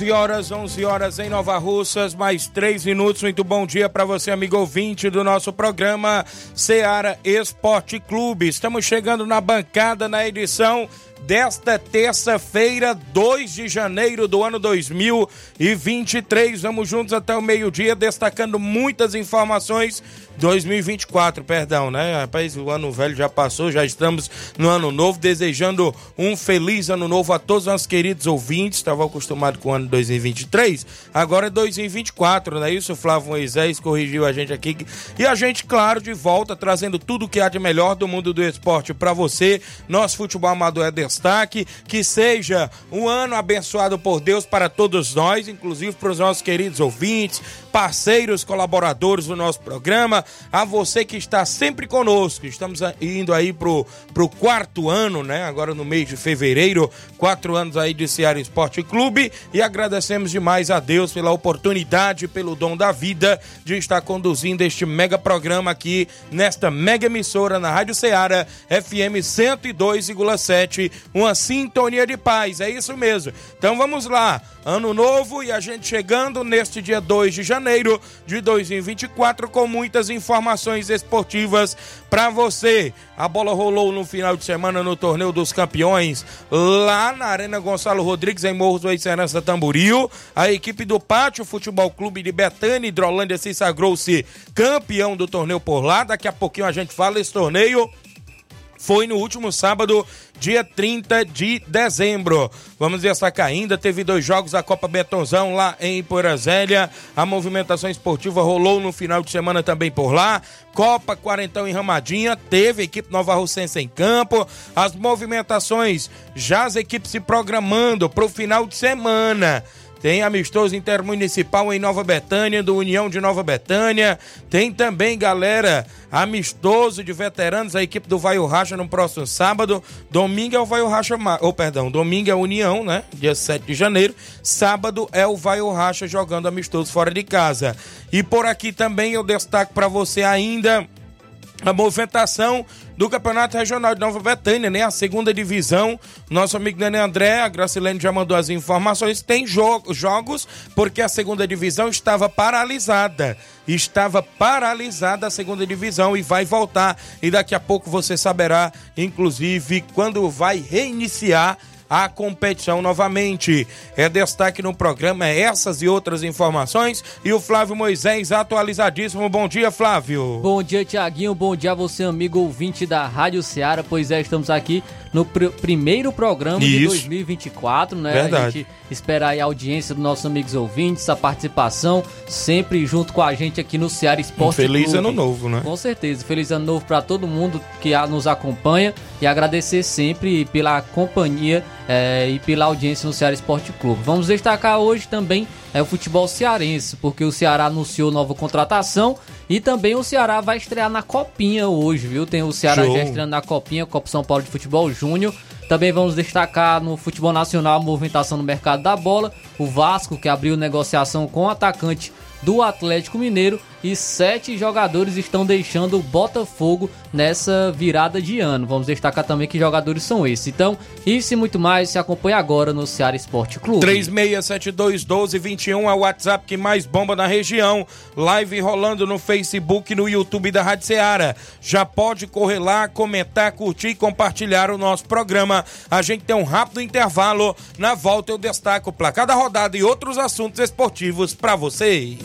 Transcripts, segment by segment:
11 horas, 11 horas em Nova Russas, mais 3 minutos. Muito bom dia para você, amigo ouvinte do nosso programa Seara Esporte Clube. Estamos chegando na bancada na edição desta terça-feira, 2 de janeiro do ano 2023. Vamos juntos até o meio-dia, destacando muitas informações 2024, perdão, né? Rapaz, o ano velho já passou, já estamos no ano novo, desejando um feliz ano novo a todos os nossos queridos ouvintes. Estava acostumado com o ano 2023, agora é 2024, não é isso? Flávio Moisés corrigiu a gente aqui. E a gente, claro, de volta, trazendo tudo o que há de melhor do mundo do esporte para você. Nosso futebol amador é destaque. Que seja um ano abençoado por Deus para todos nós, inclusive para os nossos queridos ouvintes, parceiros, colaboradores do nosso programa a você que está sempre conosco. Estamos indo aí pro, pro quarto ano, né? Agora no mês de fevereiro, quatro anos aí de Ceará Esporte Clube e agradecemos demais a Deus pela oportunidade, pelo dom da vida de estar conduzindo este mega programa aqui nesta mega emissora na Rádio Ceará FM 102,7, uma sintonia de paz, é isso mesmo. Então vamos lá, ano novo e a gente chegando neste dia 2 de janeiro de 2024 com muitas informações informações esportivas para você. A bola rolou no final de semana no Torneio dos Campeões, lá na Arena Gonçalo Rodrigues, em Morros do Serança Tamboril. A equipe do Pátio Futebol Clube de Betânia, Hidrolândia, se sagrou-se campeão do torneio por lá. Daqui a pouquinho a gente fala esse torneio foi no último sábado, dia 30 de dezembro. Vamos destacar ainda, teve dois jogos da Copa Betonzão lá em Porazélia. A movimentação esportiva rolou no final de semana também por lá. Copa Quarentão em Ramadinha, teve equipe Nova Russense em campo. As movimentações, já as equipes se programando para o final de semana. Tem amistoso intermunicipal em Nova Betânia, do União de Nova Betânia. Tem também, galera, amistoso de veteranos, a equipe do Vai Racha no próximo sábado. Domingo é o Vai Racha, ou oh, perdão, domingo é a União, né? Dia 7 de janeiro. Sábado é o Vai Racha jogando amistoso fora de casa. E por aqui também eu destaco para você ainda a movimentação do Campeonato Regional de Nova Betânia, né? A segunda divisão. Nosso amigo Dani André, a Gracilene já mandou as informações. Tem jo jogos, porque a segunda divisão estava paralisada. Estava paralisada a segunda divisão e vai voltar. E daqui a pouco você saberá, inclusive, quando vai reiniciar a competição novamente. É destaque no programa é essas e outras informações. E o Flávio Moisés atualizadíssimo. Bom dia, Flávio. Bom dia, Tiaguinho. Bom dia a você, amigo ouvinte da Rádio Ceará. Pois é, estamos aqui no pr primeiro programa Isso. de 2024, né? Verdade. A gente esperar a audiência dos nossos amigos ouvintes, a participação, sempre junto com a gente aqui no Ceará Esporte um Feliz Clube. ano novo, né? Com certeza. Feliz ano novo para todo mundo que nos acompanha e agradecer sempre pela companhia é, e pela audiência no Ceará Esporte Clube. Vamos destacar hoje também é o futebol cearense, porque o Ceará anunciou nova contratação e também o Ceará vai estrear na Copinha hoje, viu? Tem o Ceará Show. já estreando na Copinha, Copa São Paulo de Futebol Júnior. Também vamos destacar no futebol nacional a movimentação no mercado da bola. O Vasco, que abriu negociação com o atacante do Atlético Mineiro e sete jogadores estão deixando o Botafogo nessa virada de ano. Vamos destacar também que jogadores são esses. Então, isso e muito mais se acompanha agora no Ceará Esporte Clube. 36721221 é o WhatsApp que mais bomba na região. Live rolando no Facebook e no YouTube da Rádio Ceará. Já pode correr lá, comentar, curtir e compartilhar o nosso programa. A gente tem um rápido intervalo. Na volta eu destaco para cada rodada e outros assuntos esportivos para você.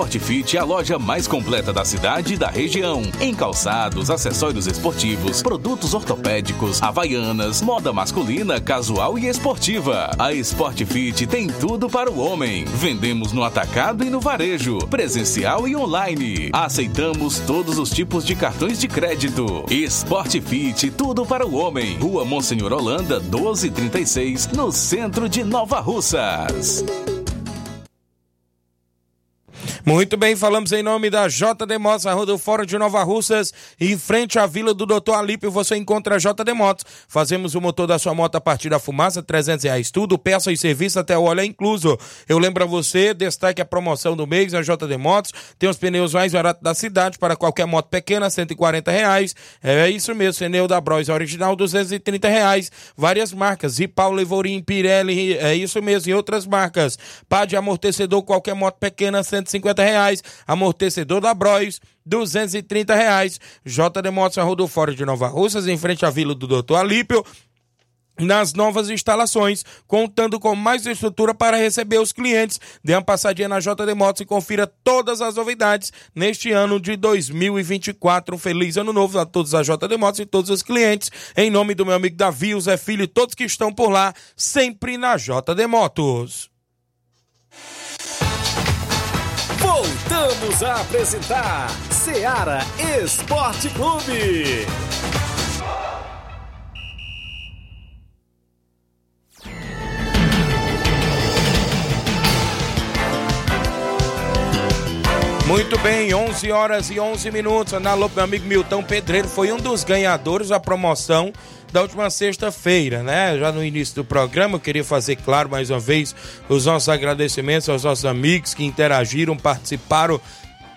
Sport Fit é a loja mais completa da cidade e da região. Em calçados, acessórios esportivos, produtos ortopédicos, havaianas, moda masculina, casual e esportiva. A Sport Fit tem tudo para o homem. Vendemos no atacado e no varejo, presencial e online. Aceitamos todos os tipos de cartões de crédito. Sport Fit, tudo para o homem. Rua Monsenhor Holanda, 1236, no centro de Nova Russas. Muito bem, falamos em nome da JD Motos, a Rua do Fórum de Nova Russas, em frente à Vila do Doutor Alípio, você encontra a JD Motos. Fazemos o motor da sua moto a partir da fumaça, 300 reais tudo, peça e serviço até o óleo é incluso. Eu lembro a você, destaque a promoção do mês, a JD Motos, tem os pneus mais baratos da cidade, para qualquer moto pequena, 140 reais. É isso mesmo, pneu da Bros original, 230 reais. Várias marcas, e Paulo Evorim, Pirelli, é isso mesmo, e outras marcas. Pá de amortecedor, qualquer moto pequena, 150 reais. Amortecedor da Bros, 230 reais. JD Motos, a Rodo Fora de Nova Russas, em frente à Vila do Doutor Alípio nas novas instalações, contando com mais estrutura para receber os clientes. Dê uma passadinha na JD Motos e confira todas as novidades neste ano de 2024. Um feliz ano novo a todos a JD Motos e todos os clientes. Em nome do meu amigo Davi, Zé Filho e todos que estão por lá, sempre na JD Motos. Voltamos a apresentar Seara Esporte Clube. Muito bem, 11 horas e 11 minutos. Na Lopo, meu amigo Milton Pedreiro foi um dos ganhadores da promoção da última sexta-feira, né? Já no início do programa, eu queria fazer claro mais uma vez os nossos agradecimentos aos nossos amigos que interagiram, participaram.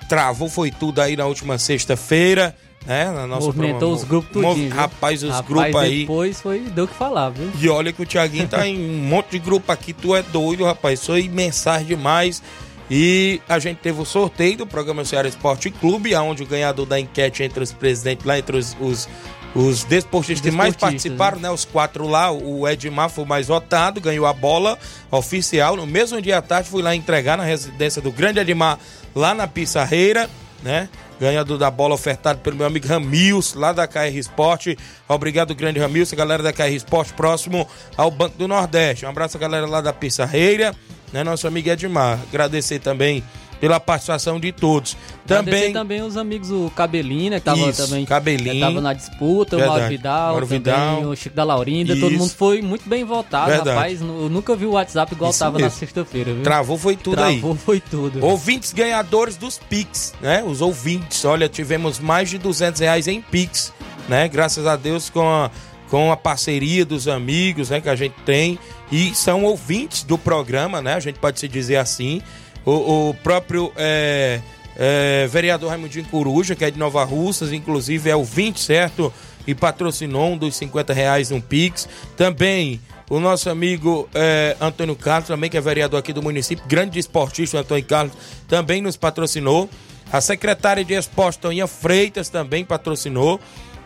Travou, foi tudo aí na última sexta-feira. né? na nossa Movimentou promo- os grupos Mov- tudinho, viu? Rapaz, os Rapaz, grupos aí. depois foi, deu o que falar, viu? E olha que o Tiaguinho tá em um monte de grupo aqui, tu é doido, rapaz. Aí, mensagem demais. E a gente teve o sorteio do programa Ceará Esporte Clube, onde o ganhador da enquete entre os presidentes lá, entre os, os, os desportistas que mais participaram, né? Os quatro lá, o Edmar foi o mais votado, ganhou a bola oficial. No mesmo dia à tarde, fui lá entregar na residência do grande Edmar, lá na Pissarreira, né? Ganhador da bola ofertado pelo meu amigo Ramils, lá da KR Esporte. Obrigado, grande Ramils, a galera da KR Esporte, próximo ao Banco do Nordeste. Um abraço a galera lá da Pissarreira, né? Nosso amigo Edmar. Agradecer também pela participação de todos. Também, Também, também os amigos, o Cabelinho, né, que tava Isso, também Cabelinho. tava na disputa, o. Mauro Vidal, Mauro também, Vidal. o Chico da Laurinda, todo Isso. mundo foi muito bem votado, Verdade. rapaz. Eu nunca vi o WhatsApp igual Isso tava na mesmo. sexta-feira, viu? travou foi tudo aí. Travou foi tudo. Ouvintes ganhadores dos Pix, né? Os ouvintes, olha, tivemos mais de 200 reais em Pix, né? Graças a Deus com a, com a parceria dos amigos, né? Que a gente tem e são ouvintes do programa, né? A gente pode se dizer assim. O, o próprio é, é, vereador Raimundinho Coruja, que é de Nova Russas, inclusive é ouvinte, certo? E patrocinou um dos 50 reais no Pix. Também o nosso amigo é, Antônio Carlos, também que é vereador aqui do município, grande esportista, o Antônio Carlos, também nos patrocinou. A secretária de Esporte, Toninha Freitas, também patrocinou.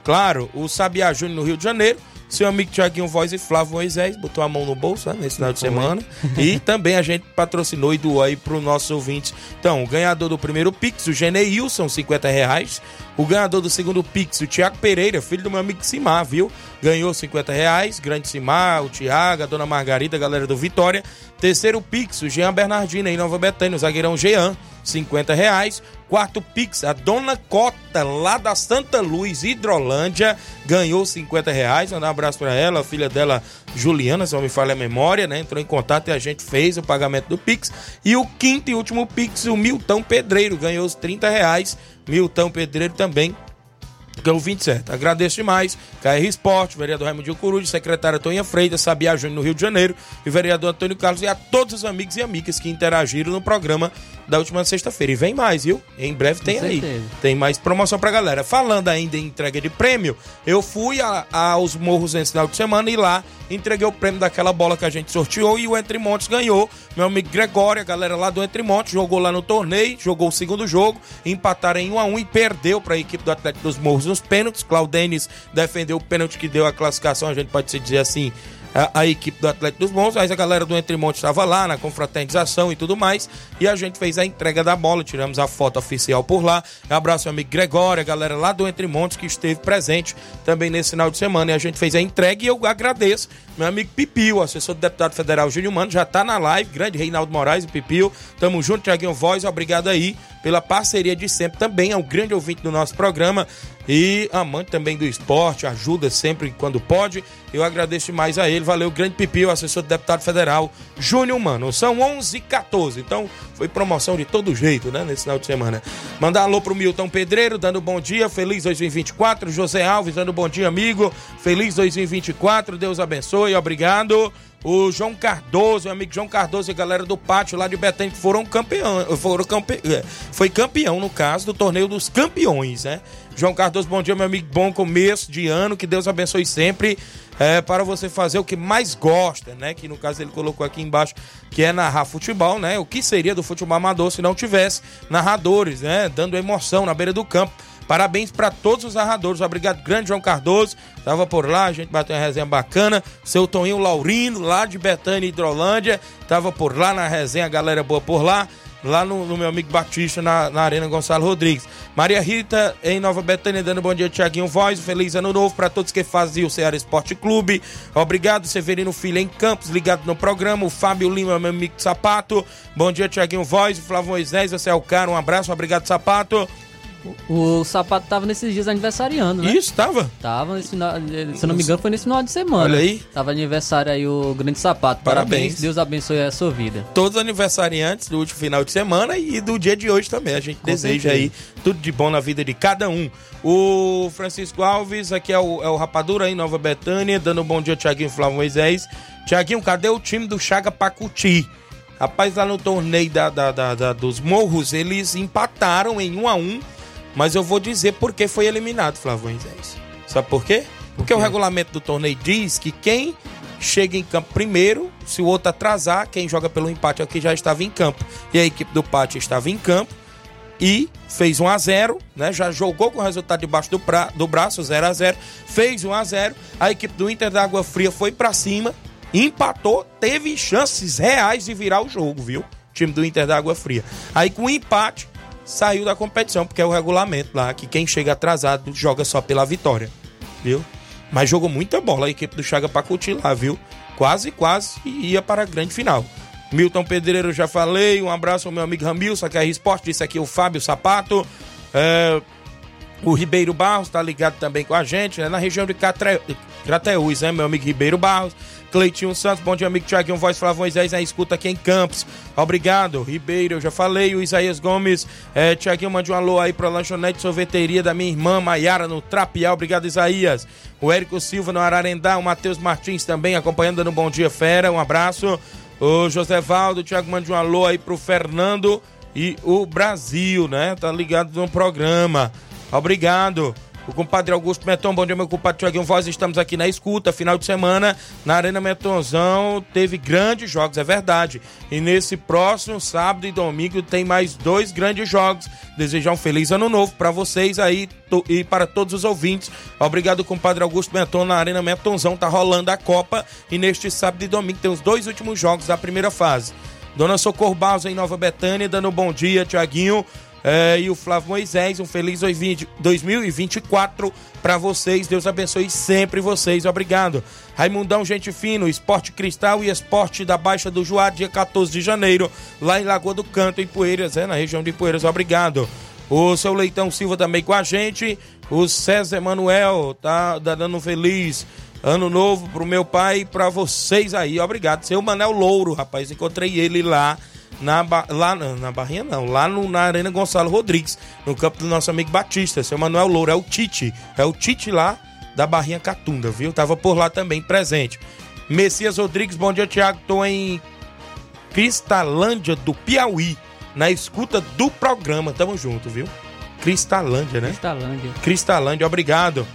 Claro, o Sabiá Júnior no Rio de Janeiro. Seu amigo Tiaguinho Voz e Flávio Moisés botou a mão no bolso né, nesse final de semana. e também a gente patrocinou e doou aí para os nossos ouvintes. Então, o ganhador do primeiro Pix, o Geneilson, 50 reais. O ganhador do segundo Pix, o Tiago Pereira, filho do meu amigo Simar, viu? Ganhou 50 reais. Grande Simar, o Tiago, a dona Margarida, a galera do Vitória. Terceiro Pix, o Jean Bernardino, em Nova Betânia, o zagueirão Jean, 50 reais. Quarto Pix, a Dona Cota, lá da Santa Luz, Hidrolândia, ganhou 50 reais. Mandar um abraço para ela, a filha dela, Juliana, se não me falha a memória, né? Entrou em contato e a gente fez o pagamento do Pix. E o quinto e último Pix, o Milton Pedreiro, ganhou os 30 reais. Milton Pedreiro também ganhou 27. Agradeço demais. KR Esporte, vereador Raimundo Coruja, secretária Toninha Freitas, Sabiá Júnior no Rio de Janeiro e vereador Antônio Carlos e a todos os amigos e amigas que interagiram no programa da última sexta-feira. E vem mais, viu? Em breve tem aí. Tem mais promoção pra galera. Falando ainda em entrega de prêmio, eu fui a- aos Morros nesse final de semana e lá entreguei o prêmio daquela bola que a gente sorteou e o Entre Montes ganhou. Meu amigo Gregório, a galera lá do Entre Montes, jogou lá no torneio, jogou o segundo jogo, empataram em 1 a 1 e perdeu para a equipe do Atlético dos Morros nos pênaltis. Claudenis defendeu o pênalti que deu a classificação, a gente pode se dizer assim, a, a equipe do Atlético dos Morros, mas a galera do Entre Montes estava lá na confraternização e tudo mais, e a gente fez a entrega da bola, tiramos a foto oficial por lá. Abraço ao amigo Gregório, a galera lá do Entre Montes que esteve presente também nesse final de semana, e a gente fez a entrega e eu agradeço. Meu amigo Pipio, assessor do deputado federal Júnior Mano, já tá na live, grande Reinaldo Moraes e Pipio. Tamo junto, Tiaguinho Voz, obrigado aí pela parceria de sempre. Também é um grande ouvinte do nosso programa e amante também do esporte, ajuda sempre quando pode. Eu agradeço mais a ele. Valeu, grande Pipio, assessor do deputado federal Júnior Mano. São 11 h 14 então foi promoção de todo jeito, né, nesse final de semana. Mandar alô pro Milton Pedreiro, dando bom dia, feliz 2024. José Alves, dando bom dia, amigo. Feliz 2024, Deus abençoe, obrigado. O João Cardoso, o amigo João Cardoso e galera do pátio lá de Betânia foram campeão, foram campe... é, foi campeão no caso do torneio dos campeões, né? João Cardoso, bom dia, meu amigo, bom começo de ano, que Deus abençoe sempre é, para você fazer o que mais gosta, né? Que no caso ele colocou aqui embaixo, que é narrar futebol, né? O que seria do futebol amador se não tivesse narradores, né? Dando emoção na beira do campo. Parabéns para todos os narradores. Obrigado, grande João Cardoso. Tava por lá, a gente bateu uma resenha bacana. Seu Toninho Laurino, lá de Betânia, Hidrolândia. Tava por lá na resenha, galera boa por lá. Lá no, no meu amigo Batista, na, na Arena Gonçalo Rodrigues. Maria Rita, em Nova Betânia, dando bom dia, Tiaguinho Voz. Feliz ano novo para todos que fazem o Ceará Esporte Clube. Obrigado, Severino Filho em Campos, ligado no programa. O Fábio Lima, meu amigo Sapato. Bom dia, Tiaguinho Voz. Flávio Moisés, você é o cara. Um abraço, obrigado, Sapato. O Sapato tava nesses dias aniversariando, né? Isso, tava? Tava nesse final, se eu não me engano, foi nesse final de semana. Olha aí. Tava aniversário aí o Grande Sapato. Parabéns. Deus abençoe a sua vida. todos os aniversariantes do último final de semana e do dia de hoje também. A gente deseja certeza. aí tudo de bom na vida de cada um. O Francisco Alves, aqui é o, é o Rapadura aí, Nova Betânia, dando um bom dia, Tiaguinho Flávio Moisés. Tiaguinho, cadê o time do Chaga Pacuti? Rapaz, lá no torneio da, da- da- da- dos Morros, eles empataram em 1 a 1 mas eu vou dizer por que foi eliminado, Flávio Moisés. Sabe por quê? Porque o regulamento do torneio diz que quem chega em campo primeiro, se o outro atrasar, quem joga pelo empate é o que já estava em campo. E a equipe do Pátio estava em campo e fez 1 a 0 né? Já jogou com o resultado debaixo do, pra, do braço, 0 a 0 fez 1 a 0 A equipe do Inter da Água Fria foi pra cima, empatou, teve chances reais de virar o jogo, viu? O time do Inter da Água Fria. Aí com o empate, saiu da competição, porque é o regulamento lá, que quem chega atrasado joga só pela vitória, viu? Mas jogou muita bola a equipe do Chaga Pacuti lá, viu? Quase, quase ia para a grande final. Milton Pedreiro, já falei. Um abraço ao meu amigo Ramilson, que é Esporte. Disse aqui o Fábio Sapato. É, o Ribeiro Barros tá ligado também com a gente, né? Na região de Catre... Crateús, né? Meu amigo Ribeiro Barros. Cleitinho Santos, bom dia, amigo Tiaguinho Voz Flávio Moisés, na escuta aqui em Campos. Obrigado, Ribeiro, eu já falei. O Isaías Gomes, é, Tiaguinho, mande um alô aí pra lanchonete sorveteria da minha irmã Maiara no Trapial. Obrigado, Isaías. O Érico Silva no Ararendá, o Matheus Martins também acompanhando no Bom Dia Fera. Um abraço. O José Valdo, Tiago, mande um alô aí pro Fernando e o Brasil, né? Tá ligado no programa. Obrigado. O compadre Augusto Meton, bom dia, meu compadre Tiaguinho Voz. Estamos aqui na escuta. Final de semana, na Arena Metonzão, teve grandes jogos, é verdade. E nesse próximo sábado e domingo tem mais dois grandes jogos. Desejar um feliz ano novo para vocês aí e para todos os ouvintes. Obrigado, compadre Augusto Meton. Na Arena Metonzão tá rolando a Copa. E neste sábado e domingo tem os dois últimos jogos da primeira fase. Dona Socorro Barros em Nova Betânia, dando um bom dia, Tiaguinho. É, e o Flávio Moisés, um feliz 2024 para vocês. Deus abençoe sempre vocês. Obrigado. Raimundão, gente fino, Esporte Cristal e Esporte da Baixa do Juá, dia 14 de janeiro, lá em Lagoa do Canto, em Poeiras, é, na região de Poeiras. Obrigado. O seu Leitão Silva também com a gente. O César Emanuel tá, tá dando um feliz ano novo pro meu pai e pra vocês aí. Obrigado. Seu Manel Louro, rapaz. Encontrei ele lá na, lá na Barrinha não, lá no, na Arena Gonçalo Rodrigues, no campo do nosso amigo Batista, seu Manuel Louro, é o Tite, é o Tite lá da Barrinha Catunda, viu? Tava por lá também presente. Messias Rodrigues, bom dia, Tiago, tô em Cristalândia do Piauí, na escuta do programa, tamo junto, viu? Cristalândia, né? Cristalândia. Cristalândia, obrigado.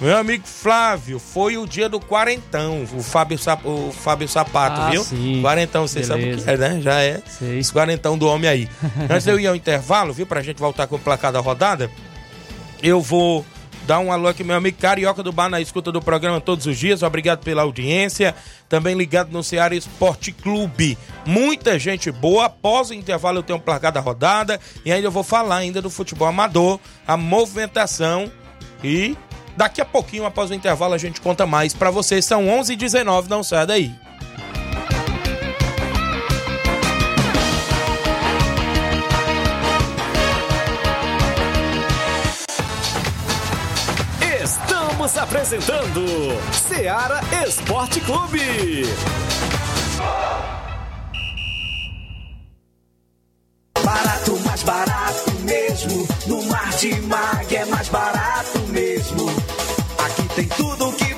Meu amigo Flávio, foi o dia do quarentão, o Fábio, o Fábio Sapato, ah, viu? Sim. Quarentão, você sabe o que é, né? Já é. Sei. Esse quarentão do homem aí. Antes de eu ir ao intervalo, viu? Pra gente voltar com o placar da rodada, eu vou dar um alô aqui, meu amigo Carioca do Bar, na escuta do programa todos os dias. Obrigado pela audiência. Também ligado no Ceará Esporte Clube. Muita gente boa. Após o intervalo, eu tenho um placar da rodada. E ainda eu vou falar ainda do futebol amador, a movimentação e Daqui a pouquinho, após o intervalo, a gente conta mais para vocês. São 11h19, não sai daí. Estamos apresentando Seara Esporte Clube. Barato, mais barato mesmo. No Martimag é mais barato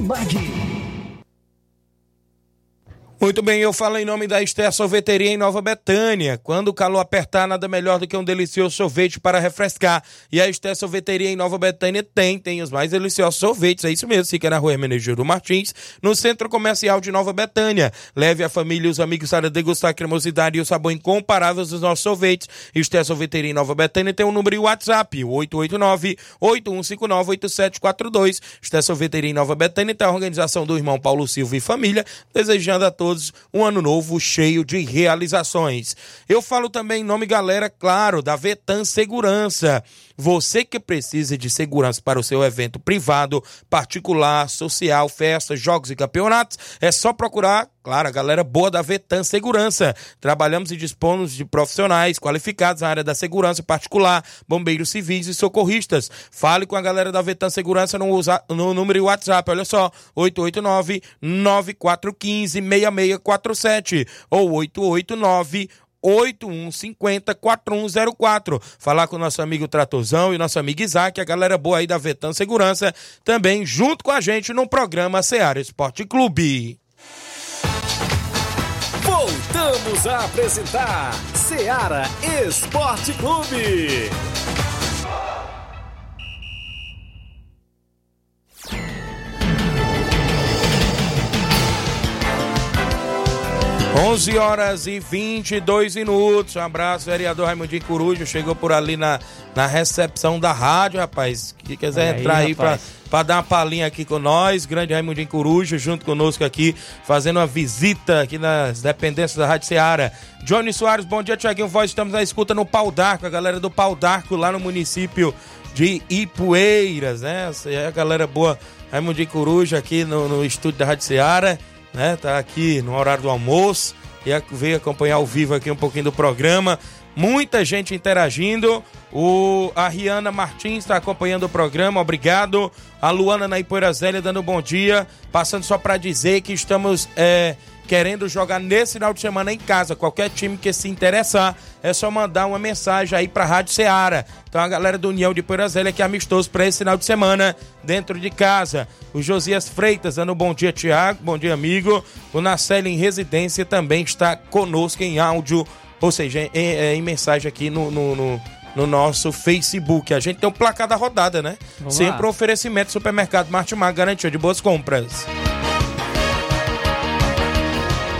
Martimag. Muito bem, eu falo em nome da Esther Sorveteria em Nova Betânia. Quando o calor apertar, nada melhor do que um delicioso sorvete para refrescar. E a Esther Sorveteria em Nova Betânia tem, tem os mais deliciosos sorvetes, é isso mesmo, fica na rua Hermenegildo Martins, no Centro Comercial de Nova Betânia. Leve a família e os amigos para degustar a cremosidade e o sabor incomparável dos nossos sorvetes. Esther Sorveteria em Nova Betânia tem um número e WhatsApp, o 889-8159-8742. Esther Sorveteria em Nova Betânia tem a organização do irmão Paulo Silva e família, desejando a todos todos um ano novo cheio de realizações. Eu falo também em nome, galera, claro, da Vetan Segurança. Você que precisa de segurança para o seu evento privado, particular, social, festas, jogos e campeonatos, é só procurar, claro, a galera boa da Vetan Segurança. Trabalhamos e dispomos de profissionais qualificados na área da segurança particular, bombeiros civis e socorristas. Fale com a galera da Vetan Segurança no, no número WhatsApp, olha só, 889 9415 6647 ou 889 8150-4104. Falar com o nosso amigo Tratorzão e nosso amigo Isaac, a galera boa aí da Vetan Segurança, também junto com a gente no programa Seara Esporte Clube. Voltamos a apresentar Seara Esporte Clube. 11 horas e 22 minutos. Um abraço, vereador Raimundinho Coruja. Chegou por ali na, na recepção da rádio, rapaz. Que quiser aí, entrar aí, pra dar uma palhinha aqui com nós. Grande Raimundinho Coruja, junto conosco aqui, fazendo uma visita aqui nas dependências da Rádio Ceará. Johnny Soares, bom dia, Tiaguinho Voz. Estamos na escuta no Pau d'Arco, a galera do Pau d'Arco lá no município de Ipueiras, né? Essa é a galera boa. Raimundinho Coruja aqui no, no estúdio da Rádio Ceará, né? Tá aqui no horário do almoço e veio acompanhar ao vivo aqui um pouquinho do programa. Muita gente interagindo. O, a Riana Martins está acompanhando o programa, obrigado. A Luana na Ipoeira Zélia dando bom dia. Passando só para dizer que estamos é, querendo jogar nesse final de semana em casa. Qualquer time que se interessar, é só mandar uma mensagem aí para a Rádio Ceará. Então a galera do União de Ipoeira Zélia que é amistoso para esse final de semana dentro de casa. O Josias Freitas dando bom dia, Tiago. Bom dia, amigo. O Nacelle em residência também está conosco em áudio, ou seja, em, em- em mensagem aqui no- no- no, no nosso Facebook. A gente tem o placar da rodada, né? Vamos Sempre lá. oferecimento Supermercado Martimar, garantia de boas compras.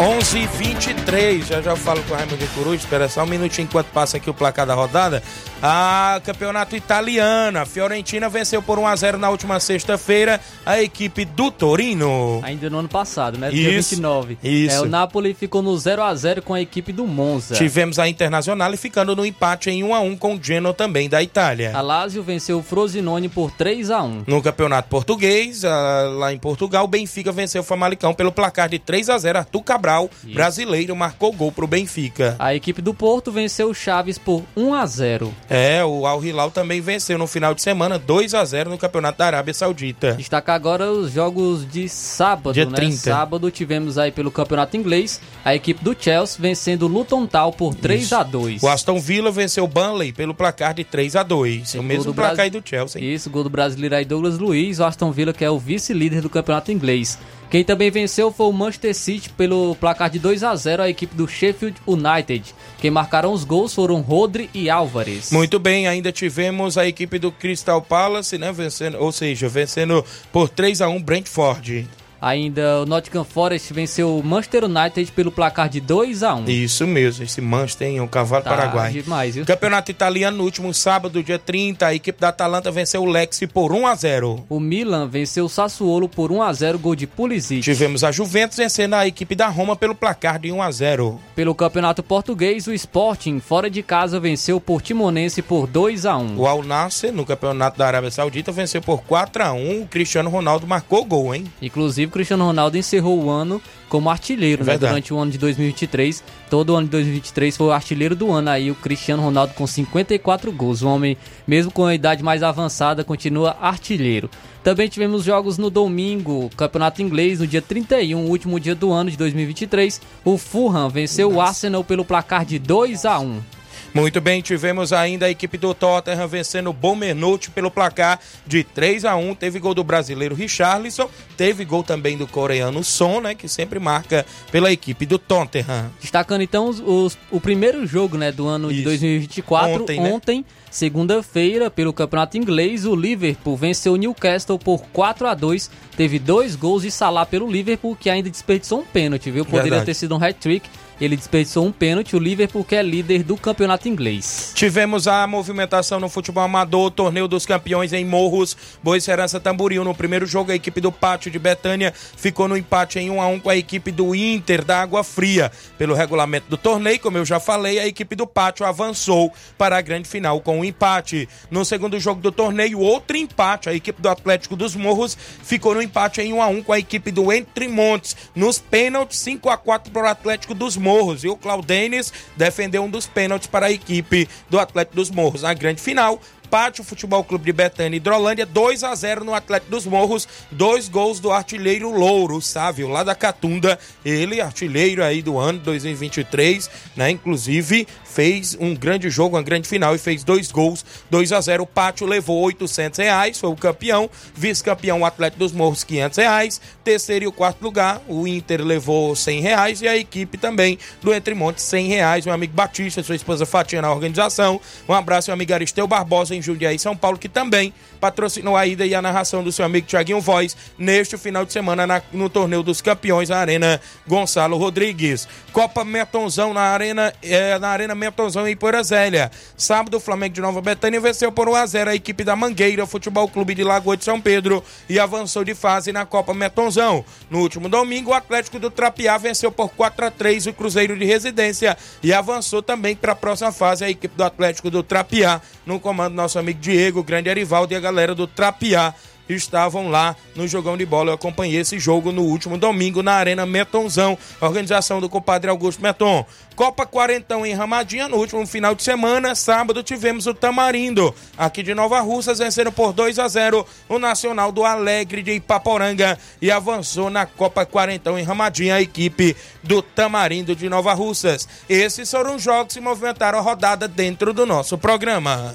11 h 23 já já falo com o Raimundo de Coruja, espera só um minutinho enquanto passa aqui o placar da rodada. A campeonato italiano, a Fiorentina venceu por 1 a 0 na última sexta-feira a equipe do Torino. Ainda no ano passado, né? Dia Isso, 29. isso. É, o Napoli ficou no 0 a 0 com a equipe do Monza. Tivemos a Internacional ficando no empate em 1 a 1 com o Genoa também da Itália. A Lazio venceu o Frosinone por 3 a 1. No campeonato português, lá em Portugal, o Benfica venceu o Famalicão pelo placar de 3 a 0 Arthur Cabral, brasileiro, marcou gol pro Benfica. A equipe do Porto venceu o Chaves por 1 a 0. É, o Al Hilal também venceu no final de semana 2 a 0 no Campeonato da Arábia Saudita. Destacar agora os jogos de sábado, Dia né? 30. Sábado tivemos aí pelo Campeonato Inglês a equipe do Chelsea vencendo o Luton Town por 3 Isso. a 2. O Aston Villa venceu o Burnley pelo placar de 3 a 2 Tem O mesmo placar aí do Chelsea. hein? Isso, gol do brasileiro aí Douglas Luiz, o Aston Villa que é o vice-líder do Campeonato Inglês. Quem também venceu foi o Manchester City pelo placar de 2 a 0 a equipe do Sheffield United. Quem marcaram os gols foram Rodri e Álvares. Muito bem, ainda tivemos a equipe do Crystal Palace, né, vencendo, ou seja, vencendo por 3 a 1 Brentford. Ainda o Nottingham Forest venceu o Manchester United pelo placar de 2 a 1. Isso mesmo, esse Manchester, hein, o cavalo Tá paraguai. demais, viu? Campeonato italiano, no último sábado, dia 30, a equipe da Atalanta venceu o Lexi por 1 a 0 O Milan venceu o Sassuolo por 1 a 0 gol de Pulisic. Tivemos a Juventus vencendo a equipe da Roma pelo placar de 1 a 0 Pelo Campeonato Português, o Sporting, fora de casa, venceu o Portimonense por 2 a 1. O Al Nasser, no Campeonato da Arábia Saudita, venceu por 4 a 1 O Cristiano Ronaldo marcou gol, hein? Inclusive, o Cristiano Ronaldo encerrou o ano como artilheiro, né? Verdade. Durante o ano de 2023. Todo o ano de 2023 foi o artilheiro do ano aí, o Cristiano Ronaldo com 54 gols. O homem, mesmo com a idade mais avançada, continua artilheiro. Também tivemos jogos no domingo, Campeonato Inglês, no dia 31, último dia do ano de 2023. O Fulham venceu o Arsenal pelo placar de 2 a 1. Muito bem, tivemos ainda a equipe do Tottenham vencendo o Bomenute pelo placar de 3 a 1 Teve gol do brasileiro Richarlison, teve gol também do coreano Son, né, que sempre marca pela equipe do Tottenham. Destacando então os- os- o primeiro jogo né, do ano de Isso. 2024, Ontem, ontem, né? segunda-feira, pelo Campeonato Inglês, o Liverpool venceu o Newcastle por 4 a 2 Teve dois gols de Salah pelo Liverpool, que ainda desperdiçou um pênalti, viu? Poderia Verdade. ter sido um hat-trick. Ele desperdiçou um pênalti, o Liverpool que é líder do Campeonato Inglês. Tivemos a movimentação no futebol amador, o torneio dos campeões em Morros, Boa Serança Tamboril. No primeiro jogo, a equipe do Pátio de Betânia ficou no empate em 1 a 1 com a equipe do Inter da Água Fria. Pelo regulamento do torneio, como eu já falei, a equipe do Pátio avançou para a grande final com um empate. No segundo jogo do torneio, outro empate. A equipe do Atlético dos Morros ficou no empate em 1 a 1 com a equipe do Entre Montes. Nos pênaltis, 5 a 4 para o Atlético dos Morros. E o Claudenes defendeu um dos pênaltis para a equipe do Atlético dos Morros. Na grande final, Pátio Futebol Clube de Betânia e Hidrolândia, 2 a 0 no Atlético dos Morros, dois gols do artilheiro Louro, Sávio, lá da Catunda, ele artilheiro aí do ano 2023, né? Inclusive fez um grande jogo, uma grande final e fez dois gols, 2 a 0 O Pátio levou 800 reais, foi o campeão, vice-campeão o Atlético dos Morros 500 reais, terceiro e o quarto lugar o Inter levou 100 reais e a equipe também do Entre Montes 100 reais, meu amigo Batista, sua esposa Fatia na organização, um abraço meu amigo Aristeu Barbosa em Jundiaí, São Paulo, que também patrocinou a ida e a narração do seu amigo Tiaguinho Voz neste final de semana na- no torneio dos campeões, na Arena Gonçalo Rodrigues. Copa Metonzão na Arena, eh, na Arena Metonzão em Poeira Zélia. Sábado, o Flamengo de Nova Betânia venceu por 1 a 0 a equipe da Mangueira Futebol Clube de Lagoa de São Pedro e avançou de fase na Copa Metonzão. No último domingo, o Atlético do Trapiá venceu por 4 a 3 o Cruzeiro de Residência e avançou também para a próxima fase a equipe do Atlético do Trapiá, no comando do nosso amigo Diego, grande Arivaldo e a galera do Trapiá estavam lá no jogão de bola. Eu acompanhei esse jogo no último domingo na Arena Metonzão, organização do compadre Augusto Meton. Copa Quarentão em Ramadinha no último final de semana, sábado tivemos o Tamarindo, aqui de Nova Russas, vencendo por 2 a 0 o Nacional do Alegre de Ipaporanga e avançou na Copa Quarentão em Ramadinha a equipe do Tamarindo de Nova Russas. Esses foram os jogos que movimentaram a rodada dentro do nosso programa.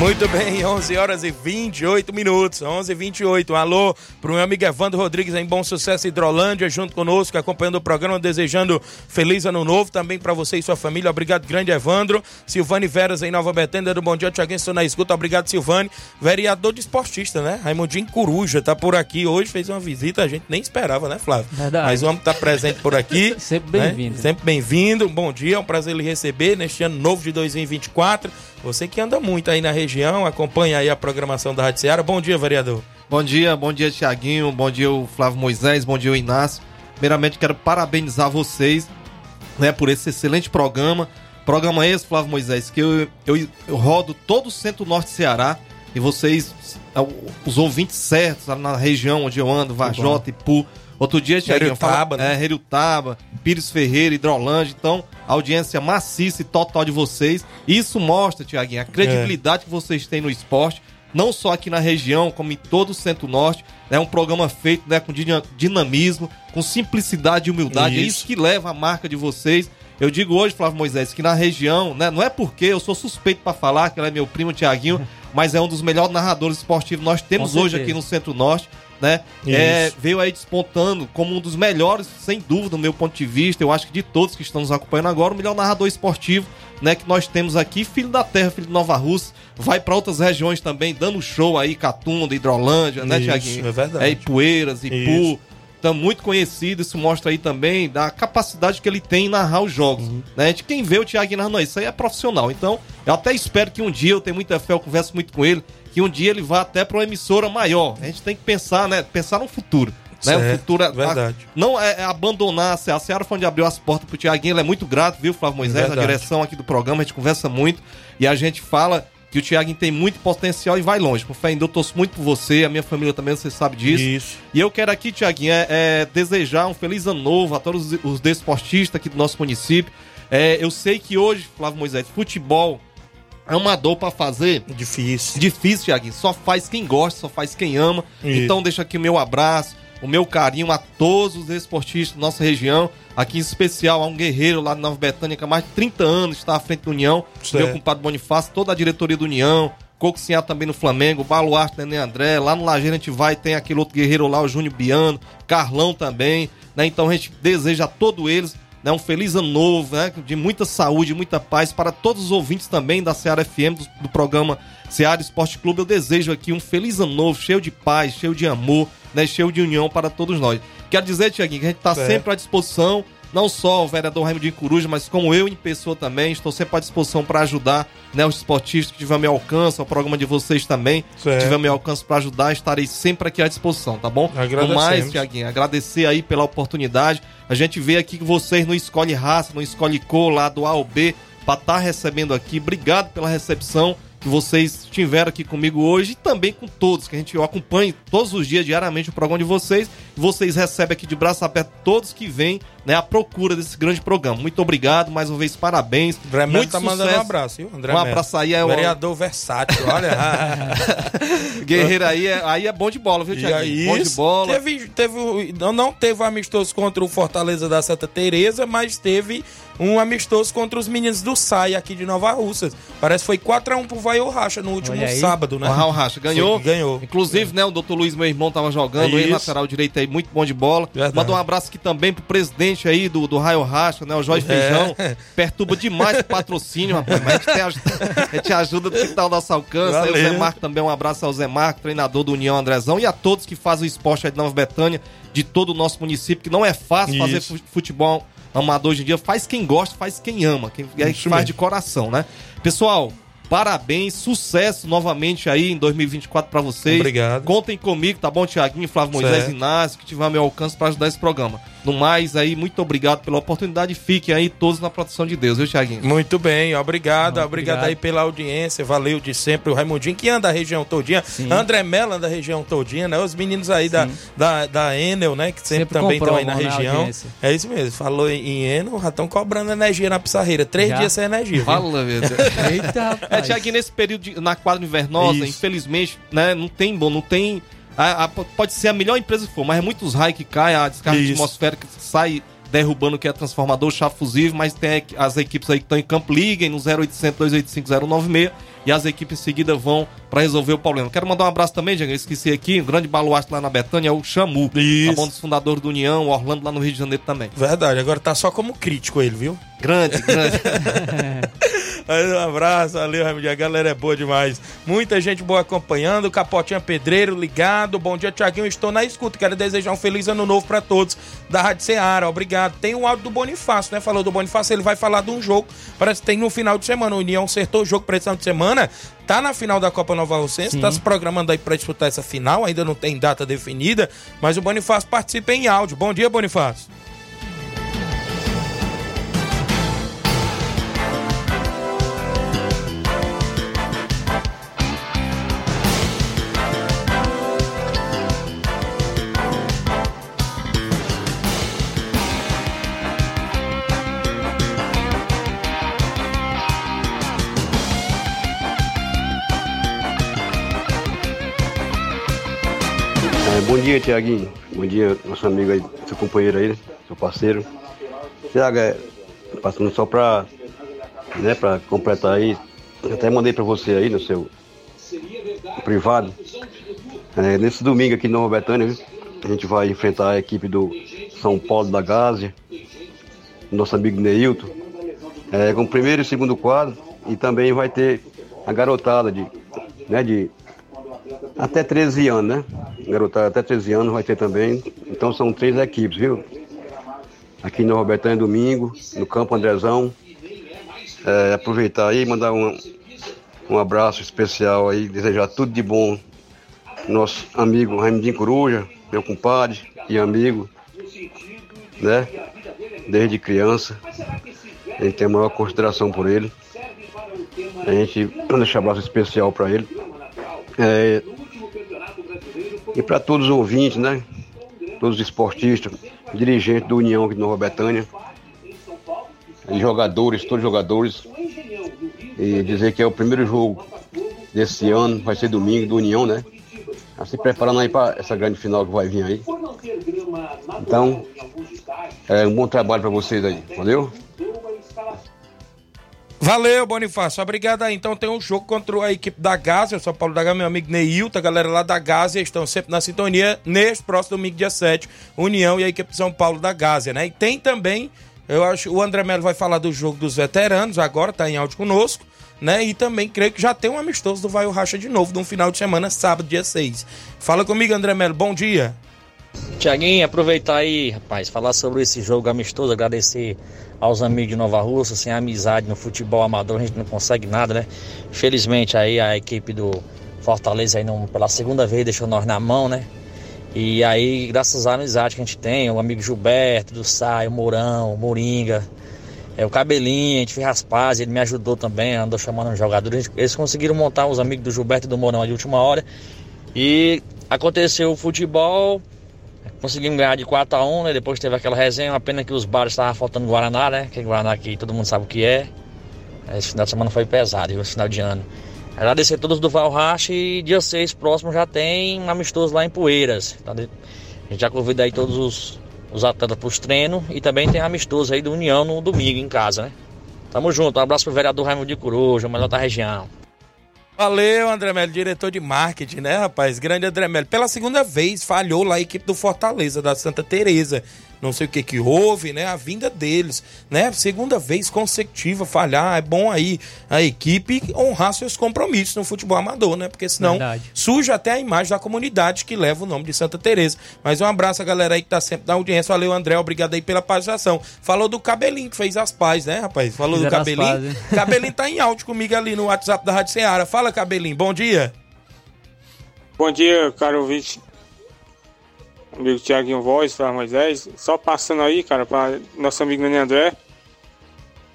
Muito bem, 11 horas e 28 minutos, 11 e 28. Alô pro meu amigo Evandro Rodrigues em Bom Sucesso Hidrolândia, junto conosco, acompanhando o programa, desejando feliz ano novo também para você e sua família. Obrigado, grande Evandro. Silvane Veras em Nova Betânia, do Bom Dia, Tiaguinho, estou na escuta. Obrigado, Silvane. Vereador de esportista, né? Raimundinho Coruja tá por aqui hoje, fez uma visita, a gente nem esperava, né, Flávio? Verdade. Mas o homem tá presente por aqui. Sempre né? bem-vindo. Sempre bem-vindo. Bom dia, é um prazer lhe receber neste ano novo de 2024. Você que anda muito aí na região, acompanha aí a programação da Rádio Ceará. Bom dia, vereador. Bom dia, bom dia, Tiaguinho. Bom dia, o Flávio Moisés. Bom dia, o Inácio. Primeiramente, quero parabenizar vocês né, por esse excelente programa. Programa esse, Flávio Moisés, que eu, eu, eu rodo todo o centro-norte de Ceará e vocês, é, os ouvintes certos, lá na região onde eu ando, Vajota, Ipu. Outro dia, Tiaguinho, Heriutaba, fala- né? É, Heriutaba, Pires Ferreira, Hidrolândia. Então, audiência maciça e total de vocês. Isso mostra, Tiaguinho, a credibilidade que vocês têm no esporte, não só aqui na região, como em todo o Centro-Norte. É um programa feito né, com dina- dinamismo, com simplicidade e humildade. É Isso. isso que leva a marca de vocês. Eu digo hoje, Flávio Moisés, que na região, né, não é porque eu sou suspeito para falar, que ele é meu primo Tiaguinho, mas é um dos melhores narradores esportivos que nós temos hoje aqui no Centro-Norte, né? É, veio aí despontando como um dos melhores, sem dúvida, do meu ponto de vista. Eu acho que de todos que estão nos acompanhando agora, o melhor narrador esportivo, né, que nós temos aqui, filho da terra, filho de Nova Rússia, vai para outras regiões também, dando show aí, Catunda, Hidrolândia, né, Tiaguinho? é verdade. É, Ipueiras, Ipu. Isso. Então, muito conhecido, isso mostra aí também da capacidade que ele tem em narrar os jogos. Uhum. Né? De quem vê o Thiago narrando isso aí é profissional. Então, eu até espero que um dia, eu tenho muita fé, eu converso muito com ele, que um dia ele vá até para uma emissora maior. A gente tem que pensar, né? Pensar no futuro. Né? O Certo, futuro é, verdade. não é, é abandonar a. A Seara foi onde abriu as portas pro Tiaguinho, ele é muito grato, viu, Flávio Moisés, Verdade. a direção aqui do programa, a gente conversa muito e a gente fala que o Tiaguinho tem muito potencial e vai longe. Com fé em Deus, eu torço muito por você, a minha família também, você sabe disso. Isso. E eu quero aqui, Tiaguinho, é, é desejar um feliz ano novo a todos os, os desportistas aqui do nosso município. É, eu sei que hoje, Flávio Moisés, futebol é uma dor pra fazer. Difícil. Difícil, Tiaguinho. Só faz quem gosta, só faz quem ama. Isso. Então deixa aqui o meu abraço, o meu carinho a todos os esportistas da nossa região. Aqui em especial a um guerreiro lá de Nova Betânia que há mais de 30 anos está à frente da União. Certo. Meu compadre Bonifácio, toda a diretoria da União. Coco Sinhá também no Flamengo, Baluarte, Nenê André. Lá no Lajeiro a gente vai, tem aquele outro guerreiro lá, o Júnior Biano, Carlão também. Né? Então a gente deseja a todos eles né, um feliz ano novo, né, de muita saúde, muita paz para todos os ouvintes também da Seara FM, do, do programa Seara Esporte Clube. Eu desejo aqui um feliz ano novo, cheio de paz, cheio de amor, né, cheio de união para todos nós. Quero dizer, Tiaguinho, que a gente está Certo. sempre à disposição não só o vereador Raimundinho Coruja, mas como eu em pessoa também. Estou sempre à disposição para ajudar né, os esportistas que tiver meu alcance, o programa de vocês também, Certo. que tiver meu alcance para ajudar, estarei sempre aqui à disposição, tá bom? No mais, Tiaguinho, agradecer aí pela oportunidade. A gente vê aqui que vocês não escolhem raça, não escolhem cor lá do A ou B para estar recebendo aqui. Obrigado pela recepção que vocês tiveram aqui comigo hoje e também com todos, que a gente acompanha todos os dias, diariamente, o programa de vocês. Vocês recebem aqui de braço aberto todos que vêm né, à procura desse grande programa. Muito obrigado, mais uma vez, parabéns. André Melo Muito tá mandando um sucesso. abraço, viu? André Um abraço aí, é o Vereador versátil, olha. Guerreiro aí, é, aí é bom de bola, viu, aí, Bom de bola. Teve, teve, o- não, não teve um amistoso contra o Fortaleza da Santa Teresa, mas teve um amistoso contra os meninos do SAI aqui de Nova Russas. Parece que foi 4x1 pro Vai Racha no último sábado, né? O Raul Racha ganhou. Foi, ganhou. Inclusive, né, o doutor Luiz, meu irmão, tava jogando, Isso. ele lateral direito aí, muito bom de bola. Verdade. Manda um abraço aqui também pro presidente aí do, do Raio Racha, né, o Jorge É. Feijão. Perturba demais o patrocínio, rapaz, mas a gente, ajuda, a gente ajuda do que tá ao nosso alcance. Aí o Valeu. Zé Marco também, um abraço ao Zé Marco, treinador do União Andrezão, e a todos que fazem o esporte aí de Nova Betânia, de todo o nosso município, que não é fácil fazer Isso. fu- futebol amador hoje em dia. Faz quem gosta, faz quem ama, quem é, faz mesmo. de coração, né? Pessoal, parabéns, sucesso novamente aí em 2024 pra vocês. Obrigado. Contem comigo, tá bom, Tiaguinho, Flávio Moisés Certo. Inácio, que tiver ao meu alcance pra ajudar esse programa. No mais, aí, muito obrigado pela oportunidade. Fiquem aí todos na proteção de Deus, viu, Tiaguinho? Muito bem, obrigado, Não, obrigado, obrigado. aí pela audiência, valeu de sempre o Raimundinho, que anda a região todinha, Sim. André Mello anda a região todinha, né, os meninos aí da, Sim. da, da Enel, né, que sempre, Sempre também estão aí na né, região, audiência. é isso mesmo, falou em, Enel, já estão cobrando energia na pissarreira, três Já? dias sem energia? Fala, meu Deus. Eita, rapaz. É, Tiaguinho, nesse período de- na quadra invernosa, Isso. infelizmente, né, não tem bom, não tem. A- a- pode ser a melhor empresa que for, mas é muitos raios que cai, a descarga Isso. atmosférica sai derrubando o que é transformador, chave fusível, mas tem as equipes aí que estão em campo, liguem no 0800 285 096 e as equipes em seguida vão pra resolver o problema. Quero mandar um abraço também, Diego, eu esqueci aqui, um grande baluarte lá na Betânia, é o Chamu, Isso. tá bom, dos fundadores do União, o Orlando lá no Rio de Janeiro também. Verdade, agora tá só como crítico ele, viu? Grande, grande. Um abraço, valeu, Raimundinho. A galera é boa demais. Muita gente boa acompanhando. Capotinha Pedreiro ligado. Bom dia, Tiaguinho. Estou na escuta. Quero desejar um feliz ano novo pra todos da Rádio Ceará. Obrigado. Tem um áudio do Bonifácio, né? Falou do Bonifácio. Ele vai falar de um jogo. Parece que tem no final de semana. O União acertou o jogo pra esse final de semana. Tá na final da Copa Nova Rocense. Sim. Tá se programando aí pra disputar essa final. Ainda não tem data definida. Mas o Bonifácio participa em áudio. Bom dia, Bonifácio. Bom dia, Tiaguinho. Bom dia, nosso amigo aí, seu companheiro aí, seu parceiro. Tiago, é, passando só pra, né, pra completar aí, eu até mandei pra você aí no seu privado. É, nesse domingo aqui em Nova Betânia, viu? a gente vai enfrentar a equipe do São Paulo da Gásia, nosso amigo Neilton, é, com o primeiro e segundo quadro, e também vai ter a garotada de, né, de até 13 anos, né? Garotada até 13 anos vai ter também. Então são três equipes, viu? Aqui no Robertão domingo, no Campo Andrezão. É, aproveitar aí mandar um, um abraço especial aí, desejar tudo de bom. Nosso amigo Raimundinho Coruja, meu compadre e amigo, né? Desde criança. A gente tem a maior consideração por ele. A gente manda esse abraço especial para ele. É, e para todos os ouvintes, né? Todos os esportistas, dirigentes do União aqui de Nova Betânia, jogadores, todos os jogadores. E dizer que é o primeiro jogo desse ano, vai ser domingo do União, né? Tá se preparando aí para essa grande final que vai vir aí. Então, é um bom trabalho para vocês aí, valeu? Valeu, Bonifácio. Obrigado aí. Então tem um jogo contra a equipe da Gásia, São Paulo da Gásia, meu amigo Neilton, a galera lá da Gásia estão sempre na sintonia. Neste próximo domingo, dia 7, União e a equipe de São Paulo da Gásia, né? E tem também, eu acho, o André Melo vai falar do jogo dos veteranos, agora tá em áudio conosco, né? E também creio que já tem um amistoso do Vai o Racha de novo, num final de semana, sábado, dia 6. Fala comigo, André Melo. Bom dia. Tiaguinho, aproveitar aí, rapaz, falar sobre esse jogo amistoso, agradecer aos amigos de Nova Rússia, sem amizade no futebol amador a gente não consegue nada, né? Felizmente aí a equipe do Fortaleza aí não, pela segunda vez deixou nós na mão, né? E aí, graças à amizade que a gente tem, o amigo Gilberto, do Sai, o Mourão, Moringa, é, o Cabelinho, a gente fez as pazes, ele me ajudou também, andou chamando os jogadores. Eles conseguiram montar os amigos do Gilberto e do Mourão de última hora. E aconteceu o futebol, conseguimos ganhar de 4 a 1 né? Depois teve aquela resenha, uma pena que os bares estavam faltando Guaraná, né? Que Guaraná aqui todo mundo sabe o que é. Esse final de semana foi pesado, esse final de ano. Agradecer a todos do Valrache e dia 6 próximo já tem um amistoso lá em Poeiras. Tá? A gente já convida aí todos os, os atletas para os treinos e também tem amistoso aí do União no domingo em casa, né? Tamo junto, um abraço pro vereador Raimundo de Coruja, o melhor da região. Valeu, André Melo, diretor de marketing, né, rapaz? Grande André Melo. Pela segunda vez, falhou lá a equipe do Fortaleza, da Santa Teresa. Não sei o que que houve, né? A vinda deles, né? Segunda vez consecutiva falhar. É bom aí a equipe honrar seus compromissos no futebol amador, né? Porque senão Verdade. suja até a imagem da comunidade que leva o nome de Santa Teresa. Mas um abraço a galera aí que tá sempre na audiência. Valeu, André. Obrigado aí pela participação. Falou do Cabelinho que fez as pazes, né, rapaz? Falou do Fizeram as Cabelinho. pazes. Cabelinho tá em áudio comigo ali no WhatsApp da Rádio Ceará. Fala, Cabelinho. Bom dia. Bom dia, caro ouvinte. Amigo Tiaguinho Voz, Flávio Moisés. Só passando aí, cara, para nosso amigo Nenê André.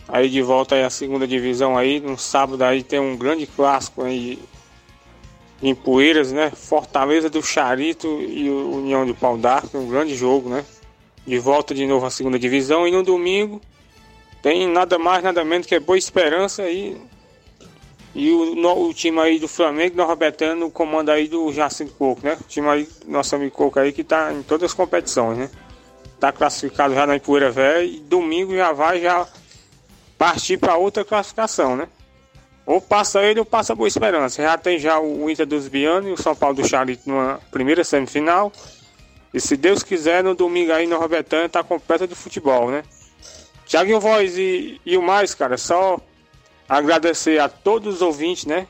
Aí de volta aí a segunda divisão aí. No sábado aí tem um grande clássico aí em Poeiras, né? Fortaleza do Charito e União de Pau d'Arco. Um grande jogo, né? De volta de novo à segunda divisão. E no domingo tem nada mais, nada menos que Boa Esperança aí. E o, no- o time aí do Flamengo, Norbertano, no comando aí do Jacinto Coco, né? O time aí, nosso amigo Coco aí, que tá em todas as competições, né? Tá classificado já na Empoeira Velha e domingo já vai já partir para outra classificação, né? Ou passa ele ou passa Boa Esperança. Já tem já o Inter dos Bianos e o São Paulo do Charito numa primeira semifinal. E se Deus quiser, no domingo aí no Robertano tá completa de futebol, né? Tiaguinho Voz e, e o mais, cara, só agradecer a todos os ouvintes, né?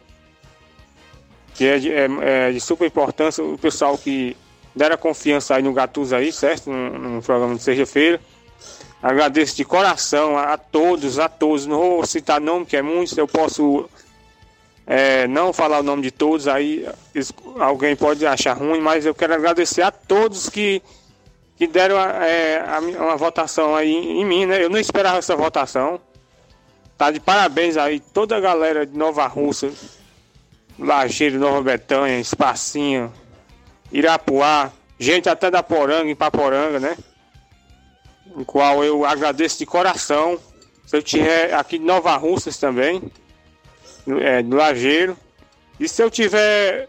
Que é de, é- é de super importância o pessoal que deram confiança aí no Gatuso aí, certo? No, no programa de sexta-feira. Agradeço de coração a, a todos, a todos. Não vou citar nome, que é muitos, eu posso é, não falar o nome de todos, aí alguém pode achar ruim, mas eu quero agradecer a todos que, que deram a- é, a uma votação aí em, em mim, né? Eu não esperava essa votação. Tá de parabéns aí toda a galera de Nova Russa, Lajeiro, Nova Betânia, Espacinho, Irapuá, gente até da Poranga, em Paporanga, né? O qual eu agradeço de coração. Se eu tiver aqui de Nova Russas também, é, do Lajeiro. E se eu tiver.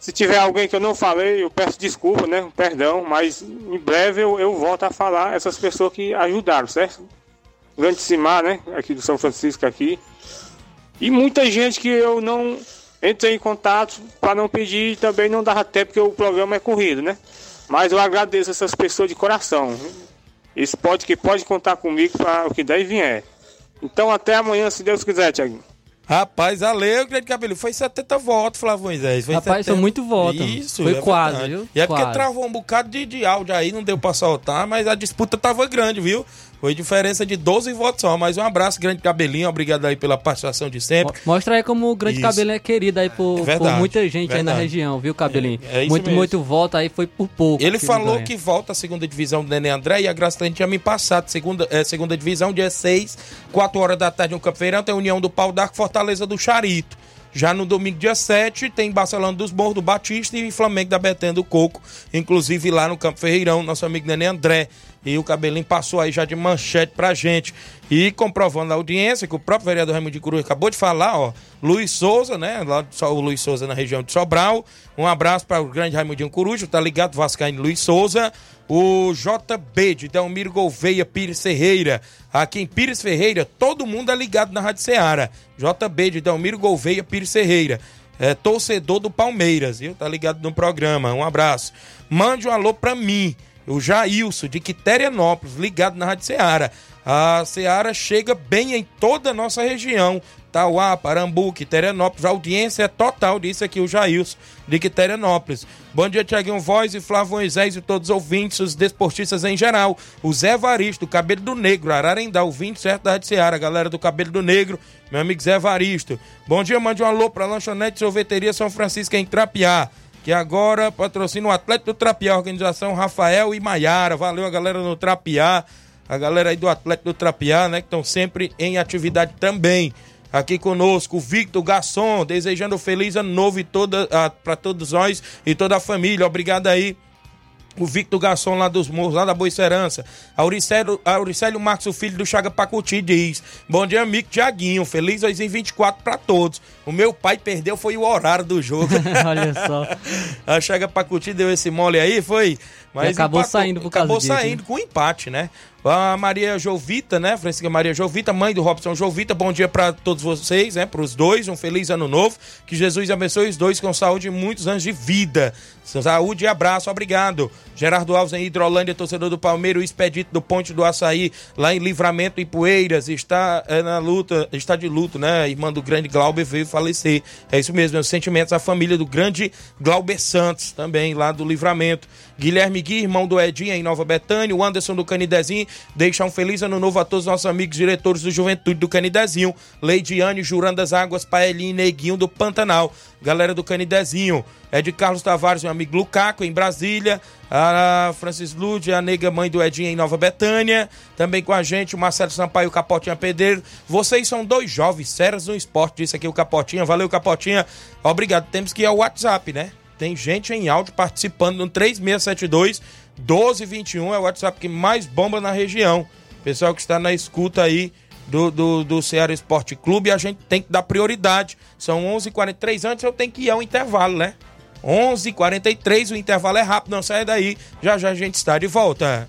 Se tiver alguém que eu não falei, eu peço desculpa, né? Perdão, mas em breve eu, eu volto a falar essas pessoas que ajudaram, certo? Grande Simar, né? Aqui do São Francisco aqui. E muita gente que eu não entrei em contato para não pedir e também não dava tempo porque o programa é corrido, né? Mas eu agradeço essas pessoas de coração. Esse pode que pode contar comigo para o que der e vier. Então até amanhã, se Deus quiser, Tiaguinho. Rapaz, valeu, grande cabelo. Foi 70 votos, Flávio Moisés. Foi Rapaz, foi muito voto. Isso, Foi é quase, verdade. viu? E é porque Quase. travou um bocado de, de áudio aí, não deu pra soltar, mas a disputa tava grande, viu? Foi diferença de 12 votos só. Mas um abraço, grande cabelinho. Obrigado aí pela participação de sempre. Mostra aí como o Grande Isso. Cabelinho é querido aí por, É verdade, por muita gente aí na verdade. região, viu, Cabelinho? É, é muito, mesmo. muito voto aí, foi por pouco. Ele que falou que volta à segunda divisão do Nenê André e a Graçlândia tinha me passado. Segunda, eh, segunda divisão, dia 6, 4 horas da tarde no Campo Feirão, tem União do Pau d'Arco, Fortaleza do Charito. Já no domingo, dia 7, tem Barcelona dos Morros do Batista e Flamengo da Betânia do Coco. Inclusive lá no Campo Ferreirão, nosso amigo Nenê André. E o Cabelinho passou aí já de manchete pra gente. E comprovando a audiência, que o próprio vereador Raimundo de Cruz acabou de falar, ó. Luiz Souza, né? Lá o Luiz Souza na região de Sobral. Um abraço para o grande Raimundinho Coruja, tá ligado? Vascaíno Luiz Souza. O JB de Delmiro Gouveia Pires Ferreira. Aqui em Pires Ferreira, todo mundo é ligado na Rádio Ceará. JB de Delmiro Gouveia Pires Ferreira. É torcedor do Palmeiras, viu? Tá ligado no programa. Um abraço. Mande um alô pra mim. O Jailson, de Quiterianópolis, ligado na Rádio Ceará. A Seara chega bem em toda a nossa região. Tauá, Parambu, Quiterianópolis. A audiência é total, disse aqui o Jailson de Quiterianópolis. Bom dia, Tiaguinho Voz e Flávio Moisés e todos os ouvintes, os desportistas em geral. O Zé Varisto, Cabelo do Negro, Ararendá, ouvinte certo da Rádio Seara, galera do Cabelo do Negro, meu amigo Zé Varisto. Bom dia, mande um alô pra Lanchonete Sorveteria São Francisco em Trapiá que agora patrocina o Atlético do Trapiá, organização Rafael e Maiara. Valeu a galera no Trapiá, a galera aí do Atlético do Trapiá, né, que estão sempre em atividade também. Aqui conosco, Victor Garçom, desejando feliz ano novo e toda, para todos nós e toda a família. Obrigado aí o Victor Garçom lá dos Morros, lá da Boicerança. Auricélio, Auricélio Marcos, o filho do Chaga Pacuti, diz: Bom dia, amigo Tiaguinho. Feliz 2024 para todos. O meu pai perdeu, foi o horário do jogo. Olha só. A Chaga Pacuti deu esse mole aí, foi. Mas e acabou empatou, saindo por causa Acabou disso, saindo né? com empate, né? A Maria Jovita, né? Francisca Maria Jovita, mãe do Robson Jovita. Bom dia para todos vocês, né? Para os dois, um feliz ano novo. Que Jesus abençoe os dois com saúde e muitos anos de vida. Saúde e abraço, obrigado. Gerardo Alves em Hidrolândia, torcedor do Palmeiras, o expedito do Ponte do Açaí, lá em Livramento e Poeiras, está é, na luta, está de luto, né? Irmã do grande Glauber veio falecer. É isso mesmo, meus sentimentos à família do grande Glauber Santos, também lá do Livramento. Guilherme Gui, irmão do Edinho em Nova Betânia, o Anderson do Canidezinho, deixa um feliz ano novo a todos os nossos amigos diretores do Juventude do Canidezinho, Leidiane, Jurandas Águas, Paelinho e Neguinho do Pantanal, galera do Canidezinho, é de Carlos Tavares, meu amigo Lucaco, em Brasília, a Francis Lude, a nega mãe do Edinho em Nova Betânia, também com a gente o Marcelo Sampaio, o Capotinha Pedreiro, vocês são dois jovens sérios no esporte, disse aqui o Capotinha, valeu Capotinha, obrigado, temos que ir ao WhatsApp, né? Tem gente em áudio participando no 3672 1221, é o WhatsApp que mais bomba na região. Pessoal que está na escuta aí do, do, do Ceará Esporte Clube, a gente tem que dar prioridade. São 11 h 43 antes eu tenho que ir ao intervalo, né? 11 h 43 o intervalo é rápido, não sai daí. Já já a gente está de volta.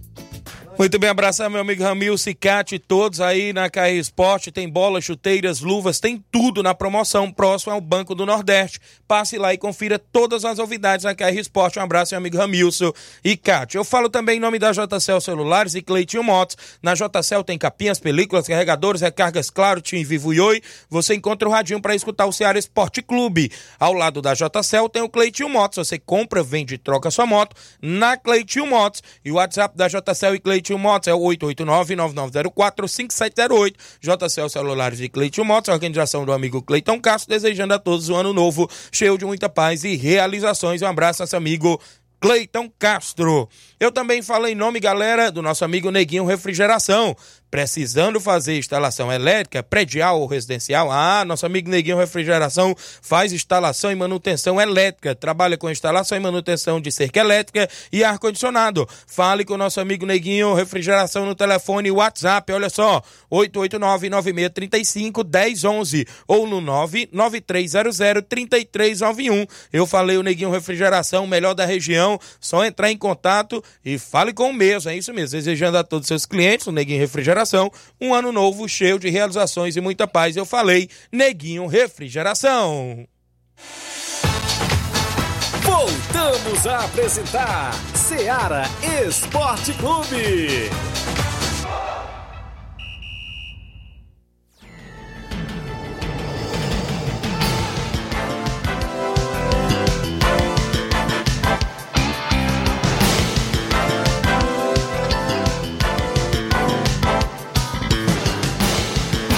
Muito bem, abraçar meu amigo Ramil Cicate, todos aí na KR Esporte, tem bolas, chuteiras, luvas, tem tudo na promoção próximo ao Banco do Nordeste. Passe lá e confira todas as novidades na KR Esporte. Um abraço, meu amigo Ramilson e Cate. Eu falo também em nome da JCL Celulares e Cleitinho Motos. Na JCL tem capinhas, películas, carregadores, recargas Claro, Tim Vivo e Oi. Você encontra o radinho para escutar o Ceará Esporte Clube. Ao lado da JCL tem o Cleitinho Motos. Você compra, vende e troca sua moto na Cleitinho Motos. E o WhatsApp da JCL e Cleitinho Motos é o 889-9904-5708. JCL Celulares e Cleitinho Motos, organização do amigo Cleiton Castro, desejando a todos um ano novo, cheio de muita paz e realizações. Um abraço, nosso amigo Cleiton Castro. Eu também falo em nome, galera, do nosso amigo Neguinho Refrigeração. Precisando fazer instalação elétrica, predial ou residencial? Ah, nosso amigo Neguinho Refrigeração faz instalação e manutenção elétrica. Trabalha com instalação e manutenção de cerca elétrica e ar-condicionado. Fale com o nosso amigo Neguinho Refrigeração no telefone WhatsApp. Olha só, 889-9635-1011 ou no 99300-3391. Eu falei o Neguinho Refrigeração, melhor da região. Só entrar em contato e fale com o mesmo. É isso mesmo. Desejando a todos os seus clientes, o Neguinho Refrigeração um ano novo cheio de realizações e muita paz. Eu falei, Neguinho Refrigeração. Voltamos a apresentar Seara Esporte Clube.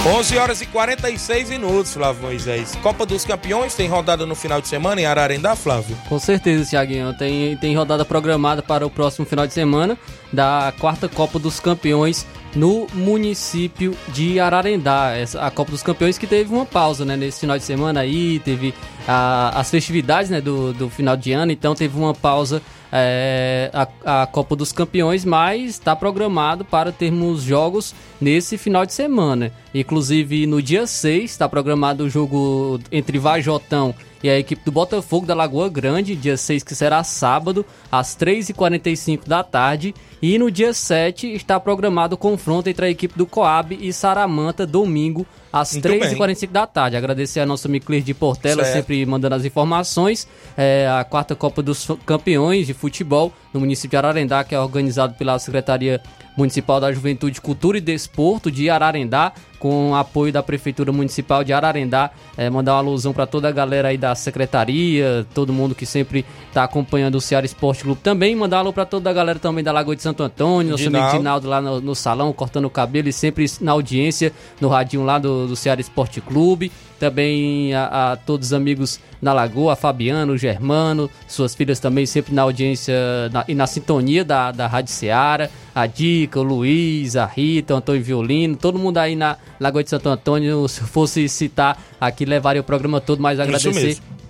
11 horas e 46 minutos, Flávio Moisés. Copa dos Campeões tem rodada no final de semana em Ararendá, Flávio? Com certeza, Thiaguinho. Tem, tem rodada programada para o próximo final de semana da quarta Copa dos Campeões no município de Ararendá. A Copa dos Campeões que teve uma pausa, né? Nesse final de semana aí, teve a, as festividades né, do, do final de ano, então teve uma pausa é, a, a Copa dos Campeões, mas está programado para termos jogos nesse final de semana. Inclusive no dia 6 está programado o jogo entre Vajotão e a equipe do Botafogo da Lagoa Grande, dia 6 que será sábado, às 3h45 da tarde. E no dia 7 está programado o confronto entre a equipe do Coab e Saramanta, domingo, às 3h45 da tarde. Agradecer a nossa Cleir de Portela, Certo. sempre mandando as informações. É, a quarta Copa dos Campeões de Futebol no município de Ararendá, que é organizado pela Secretaria Municipal da Juventude, Cultura e Desporto de Ararendá, com apoio da Prefeitura Municipal de Ararendá. É, mandar uma alusão para toda a galera aí da Secretaria, todo mundo que sempre está acompanhando o Ceará Esporte Clube também. Mandar um alô para toda a galera também da Lagoa de Santo Antônio, nosso amigo Dinaldo. Dinaldo lá no, no salão, cortando o cabelo e sempre na audiência, no radinho lá do, do Ceará Esporte Clube. Também a, a todos os amigos na Lagoa, a Fabiano, o Germano, suas filhas também sempre na audiência na- e na sintonia da, da Rádio Ceará, a Dica, o Luiz, a Rita, o Antônio Violino, todo mundo aí na Lagoa de Santo Antônio, se fosse citar aqui, levaria o programa todo, mas agradecer.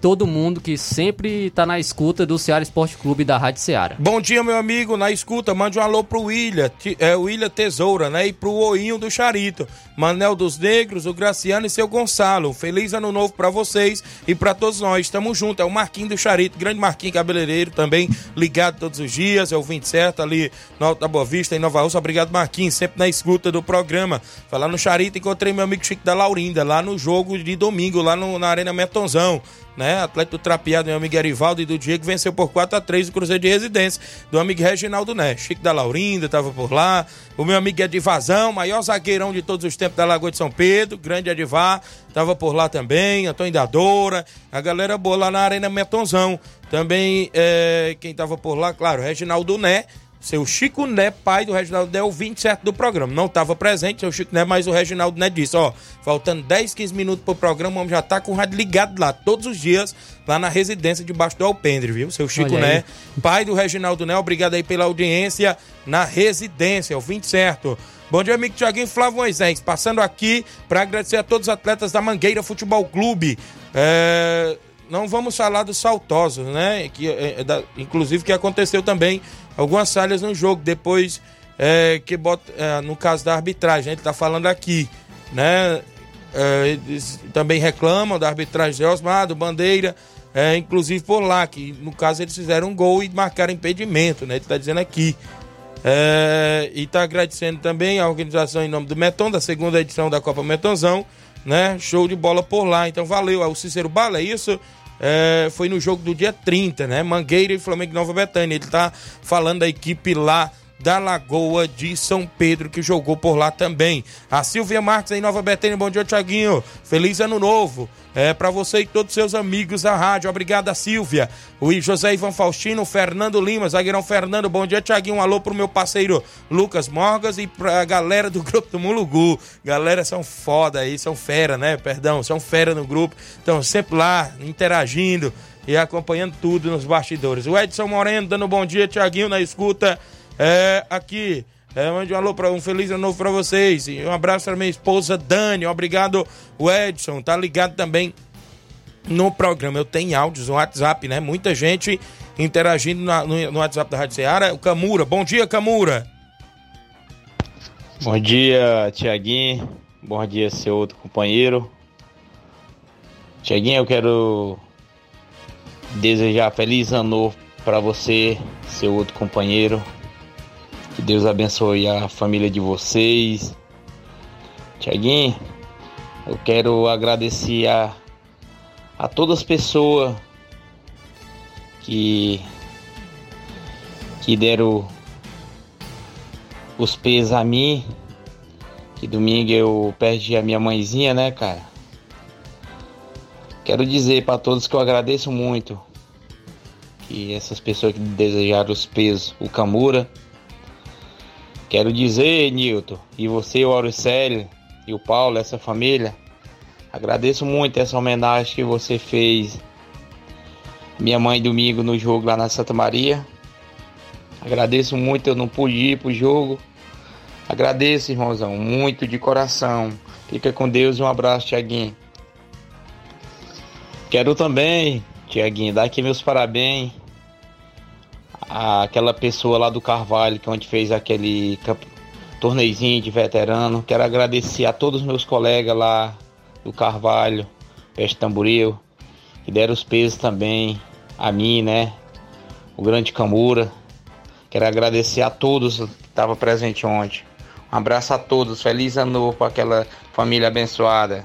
Todo mundo que sempre está na escuta do Ceará Esporte Clube da Rádio Ceará. Bom dia, meu amigo. Na escuta, mande um alô pro William, é, William Tesoura, né? E pro Oinho do Charito, Manel dos Negros, o Graciano e seu Gonçalo. Feliz ano novo pra vocês e pra todos nós. Tamo junto. É o Marquinho do Charito, grande Marquinho cabeleireiro também, ligado todos os dias. É o 20 certo ali no Alto da Boa Vista, em Nova Rússia. Obrigado, Marquinhos, sempre na escuta do programa. Falar no Charito, encontrei meu amigo Chico da Laurinda, lá no jogo de domingo, lá no- na Arena Metonzão né? Atleta do Trapeado, meu amigo Erivaldo e do Diego venceu por 4 a 3 o Cruzeiro de Residência do amigo Reginaldo Né. Chico da Laurinda tava por lá. O meu amigo Edivazão, maior zagueirão de todos os tempos da Lagoa de São Pedro, grande Edivar, tava por lá também. Antônio da Doura, a galera boa lá na Arena Metonzão. Também é, quem tava por lá, claro, Reginaldo Né. Seu Chico Né, pai do Reginaldo Né, o 27 do programa. Não estava presente, seu Chico Né, mas o Reginaldo Né disse: Ó, faltando 10, 15 minutos pro programa, o homem já tá com o rádio ligado lá, todos os dias, lá na residência debaixo do Alpendre, viu? Seu Chico Olha aí. Né, pai do Reginaldo Né, obrigado aí pela audiência na residência, o 20 certo. Bom dia, amigo Tiaguinho Flávio Moisés. Passando aqui para agradecer a todos os atletas da Mangueira Futebol Clube. É, não vamos falar dos saltosos, né? Que, é, é da- inclusive que aconteceu também algumas falhas no jogo, depois é, que bota, é, no caso da arbitragem, a gente tá falando aqui, né? É, eles também reclamam da arbitragem de Osmar, do Bandeira, é, inclusive por lá, que no caso eles fizeram um gol e marcaram impedimento, né? Ele tá dizendo aqui. É, e tá agradecendo também a organização em nome do Meton, da segunda edição da Copa Metonzão, né? Show de bola por lá. Então valeu. É o Cícero Bala, é isso? É, foi no jogo do dia 30, né? Mangueira e Flamengo Nova Betânia. Ele tá falando da equipe lá da Lagoa de São Pedro, que jogou por lá também. A Silvia Marques em Nova Betânia. Bom dia, Tiaguinho. Feliz ano novo. É para você e todos os seus amigos da rádio. Obrigada, Silvia. O José Ivan Faustino, Fernando Lima, zagueirão Fernando. Bom dia, Tiaguinho. Um alô pro meu parceiro Lucas Morgas e pra galera do grupo do Mulugu. Galera são foda aí, são fera, né? Perdão, são fera no grupo. Estão sempre lá interagindo e acompanhando tudo nos bastidores. O Edson Moreno dando bom dia, Tiaguinho, na escuta. É, aqui. É, mande um alô para um feliz ano novo para vocês. E um abraço para minha esposa Dani. Obrigado, o Edson. Tá ligado também no programa. Eu tenho áudios no WhatsApp, né? Muita gente interagindo na- no, no WhatsApp da Rádio Ceará. O Camura. Bom dia, Camura. Bom dia, Tiaguinho. Bom dia, seu outro companheiro. Tiaguinho, eu quero desejar feliz ano novo para você, seu outro companheiro. Que Deus abençoe a família de vocês. Tiaguinho, eu quero agradecer a, a todas as pessoas que, que deram os pesos a mim. Que domingo eu perdi a minha mãezinha, né, cara? Quero dizer para todos que eu agradeço muito. Que essas pessoas que desejaram os pesos, o Camura. Quero dizer, Nilton, e você, o Auricélio, e o Paulo, essa família. Agradeço muito essa homenagem que você fez minha mãe domingo no jogo lá na Santa Maria. Agradeço muito, eu não pude ir pro jogo. Agradeço, irmãozão, muito de coração. Fica com Deus e um abraço, Tiaguinho. Quero também, Tiaguinho, dar aqui meus parabéns àquela pessoa lá do Carvalho, que é onde fez aquele torneizinho de veterano. Quero agradecer a todos os meus colegas lá do Carvalho, Peste Tamboril, que deram os pesos também a mim, né? O grande Camura. Quero agradecer a todos que estavam presentes ontem. Um abraço a todos, feliz ano novo para aquela família abençoada.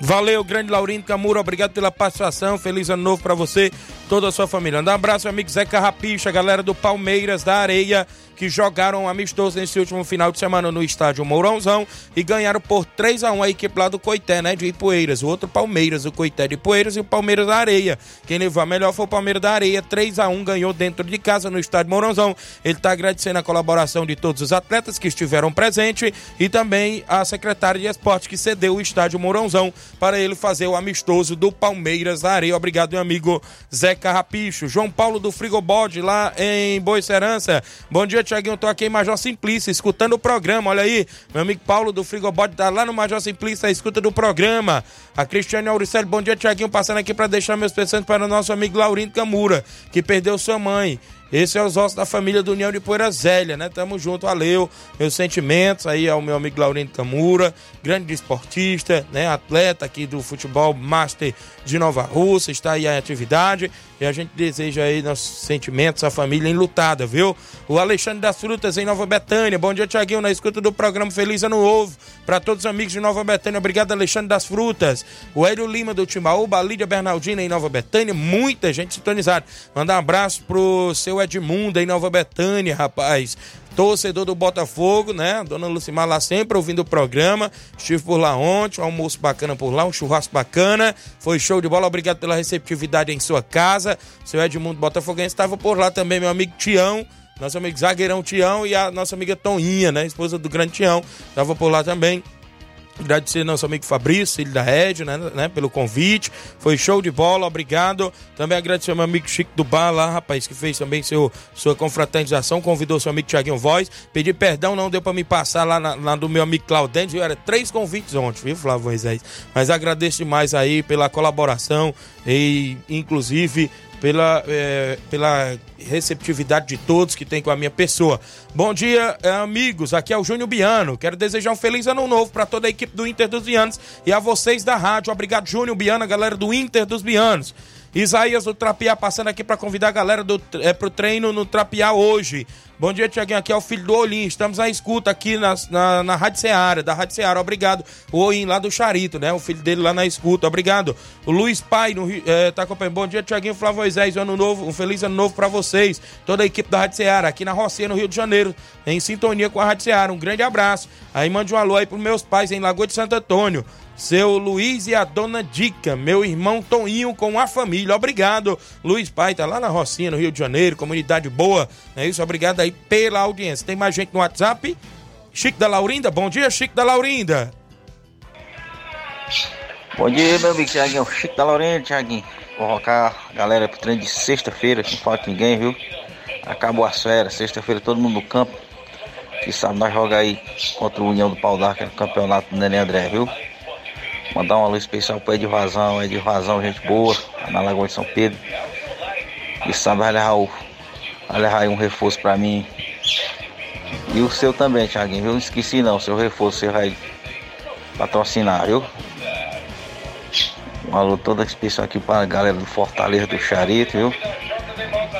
Valeu, grande Laurindo Camura, obrigado pela participação. Feliz ano novo para você, toda a sua família. Um abraço, meu amigo Zé Carrapicha, galera do Palmeiras da Areia, que jogaram amistoso nesse último final de semana no estádio Mourãozão e ganharam por 3 a 1 a equipe lá do Coité, né, de Ipueiras. O outro Palmeiras, o Coité de Ipueiras e o Palmeiras da Areia. Quem levou a melhor foi o Palmeiras da Areia, 3 a 1 ganhou dentro de casa no estádio Mourãozão. Ele está agradecendo a colaboração de todos os atletas que estiveram presentes e também a secretária de esporte que cedeu o estádio Mourãozão para ele fazer o amistoso do Palmeiras da Areia. Obrigado, meu amigo Zé Carrapicho. João Paulo do Frigobode, lá em Boa Serança. Bom dia, Tiaguinho. Tô aqui em Major Simplício, escutando o programa. Olha aí, meu amigo Paulo do Frigobode tá lá no Major Simplício, a escuta do programa. A Cristiane Auricelli, bom dia, Tiaguinho. Passando aqui para deixar meus pensamentos para o nosso amigo Laurindo Camura, que perdeu sua mãe. Esse é os ossos da família do União de Poeira Zélia, né? Tamo junto, valeu. Meus sentimentos aí ao meu amigo Laurindo Camura, grande esportista, né? Atleta aqui do futebol Master de Nova Rússia, está aí em atividade. E a gente deseja aí nossos sentimentos, a família enlutada, viu? O Alexandre das Frutas em Nova Betânia. Bom dia, Tiaguinho, na escuta do programa Feliz Ano Novo. Para todos os amigos de Nova Betânia, obrigado, Alexandre das Frutas. O Hélio Lima do Timbaúba, a Lídia Bernardina em Nova Betânia, muita gente sintonizada. Mandar um abraço pro seu Edmundo em Nova Betânia, rapaz torcedor do Botafogo, né? Dona Lucimar lá sempre ouvindo o programa. Estive por lá ontem, um almoço bacana por lá, um churrasco bacana. Foi show de bola, obrigado pela receptividade em sua casa. Seu Edmundo Botafoguense estava por lá também, meu amigo Tião. Nosso amigo Zagueirão Tião e a nossa amiga Toninha, né? Esposa do grande Tião. Estava por lá também. Agradecer nosso amigo Fabrício, filho da Rede, né, né, pelo convite. Foi show de bola, obrigado. Também agradecer ao meu amigo Chico do Bar lá, rapaz, que fez também seu, sua confraternização, convidou seu amigo Tiaguinho Voz. Pedi perdão, não deu para me passar lá, na, lá do meu amigo Claudente, viu? Era três convites ontem, viu, Flávio Moisés? Mas agradeço demais aí pela colaboração e, inclusive, pela, é, pela receptividade de todos que tem com a minha pessoa. Bom dia, é, amigos. Aqui é o Júnior Biano. Quero desejar um feliz ano novo para toda a equipe do Inter dos Bianos e a vocês da rádio. Obrigado, Júnior Biano, a galera do Inter dos Bianos. Isaías do Trapiá passando aqui para convidar a galera do, é, pro treino no Trapiá hoje. Bom dia, Tiaguinho. Aqui é o filho do Olim. Estamos à escuta aqui na, na, na Rádio Seara, da Rádio Seara. Obrigado. O Olim lá do Charito, né? O filho dele lá na escuta. Obrigado. O Luiz Pai no, é, tá acompanhando. Bom dia, Tiaguinho Flávio Moisés. Ano novo, um feliz ano novo para vocês. Toda a equipe da Rádio Seara, aqui na Rocinha, no Rio de Janeiro, em sintonia com a Rádio Seara. Um grande abraço. Aí mande um alô aí pros meus pais em Lagoa de Santo Antônio seu Luiz e a dona Dica, meu irmão Toninho com a família. Obrigado, Luiz Pai, tá lá na Rocinha, no Rio de Janeiro, comunidade boa. É isso, obrigado aí pela audiência. Tem mais gente no WhatsApp? Chico da Laurinda, bom dia, Chico da Laurinda. Bom dia, meu amigo Tiaguinho. Chico da Laurinda, Tiaguinho. Colocar a galera pro treino de sexta-feira, não falta ninguém, viu? Acabou as férias, sexta-feira todo mundo no campo. Que sabe, nós joga aí contra o União do Pau d'Arca campeonato do Nenê André, viu? Mandar um alô especial pro Ed Vazão, Ed Vazão, gente boa, na Lagoa de São Pedro. E sabe, vai levar, o, vai levar aí um reforço pra mim. E o seu também, Thiaguinho, viu? Não esqueci não, seu reforço você vai patrocinar, viu? Um alô todo especial aqui pra galera do Fortaleza do Charito, viu?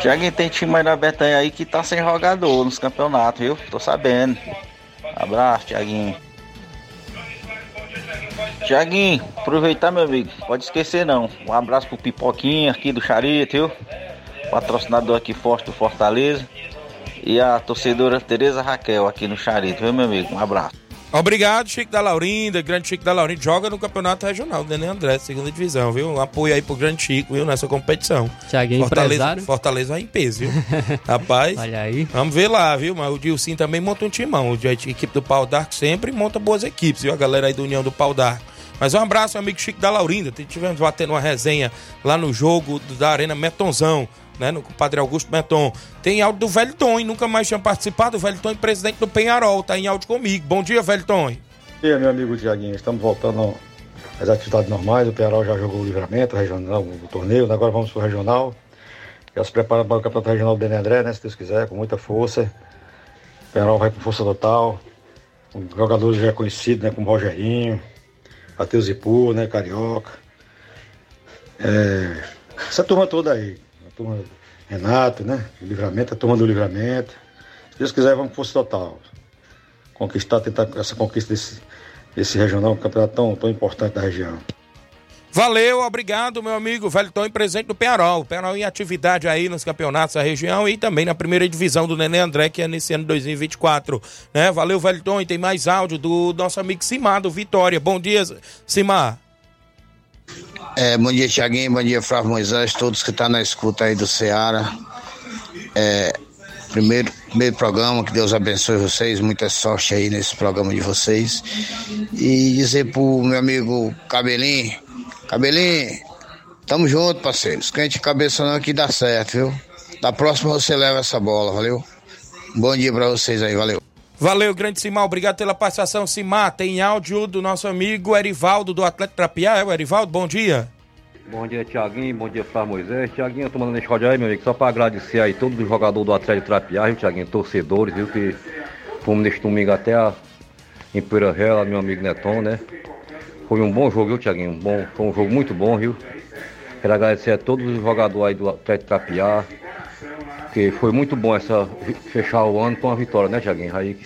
Thiaguinho, tem time aí da Betanha aí que tá sem jogador nos campeonatos, viu? Tô sabendo. Abraço, Thiaguinho. Tiaguinho, aproveitar, meu amigo. Pode esquecer não. Um abraço pro Pipoquinha aqui do Charito, viu? Patrocinador aqui forte do Fortaleza. E a torcedora Tereza Raquel aqui no Charito, viu, meu amigo? Um abraço. Obrigado, Chico da Laurinda, grande Chico da Laurinda. Joga no Campeonato Regional Nenê André, segunda divisão, viu? Um apoio aí pro grande Chico, viu? Nessa competição. Tiaguinho, Fortaleza, empresário. Fortaleza vai em peso, viu? Rapaz. Olha aí. Vamos ver lá, viu? Mas o Dilcim também monta um timão. A equipe do Pau d'Arco sempre monta boas equipes, viu? A galera aí do União do Pau d'Arco. Mas um abraço, meu amigo Chico da Laurinda. Tivemos batendo uma resenha lá no jogo da Arena Metonzão, né? No Padre Augusto Meton. Tem áudio do Velho Tom, nunca mais tinha participado. O Velho Tom, presidente do Penharol, tá em áudio comigo. Bom dia, Velho Tom. E aí, meu amigo Tiaguinho, estamos voltando às atividades normais. O Penharol já jogou o livramento, o regional, o torneio, né? agora vamos para o regional. Já se prepara para o campeonato regional do André, né? Se Deus quiser, com muita força. O Penharol vai com força total. Com jogadores já conhecidos, né? Como Rogerinho, Matheus Ipu, né? Carioca. É, Essa turma toda aí. A turma Renato, né? Livramento, a turma do livramento. Se Deus quiser, vamos força total conquistar, tentar essa conquista desse, desse regional, um campeonato tão, tão importante da região. Valeu, obrigado, meu amigo Velho Tom, presente do Penarol. Penarol em atividade aí nos campeonatos da região e também na primeira divisão do Nenê André, que é nesse ano 2024. Né? Valeu, Velho Tom, e tem mais áudio do nosso amigo Simar, do Vitória. Bom dia, Simar. É, bom dia, Tiaguinho, bom dia, Flávio Moisés, todos que estão na escuta aí do Ceará. É, primeiro, primeiro programa, que Deus abençoe vocês, muita sorte aí nesse programa de vocês. E dizer pro meu amigo Cabelinho, Cabelinho, tamo junto, parceiros. Quente cabeça não que dá certo, viu? Da próxima você leva essa bola, valeu? Bom dia pra vocês aí, valeu. Valeu, grande Simar, obrigado pela participação, Simar. Tem áudio do nosso amigo Erivaldo, do Atlético Trapiá. É o Erivaldo, bom dia. Bom dia, Tiaguinho. Bom dia, Flávio Moisés. Tiaguinho, eu tô mandando esse rádio aí, meu amigo, só pra agradecer aí todos os jogadores do Atlético Trapiá, viu, Tiaguinho? Torcedores, viu, que fomos neste domingo até a, em Poeira meu amigo Neton, né? Foi um bom jogo, viu, Tiaguinho? Bom, foi um jogo muito bom, viu? Quero agradecer a todos os jogadores aí do Atlético Trapiá, que foi muito bom essa, fechar o ano com uma vitória, né, Tiaguinho? Aí,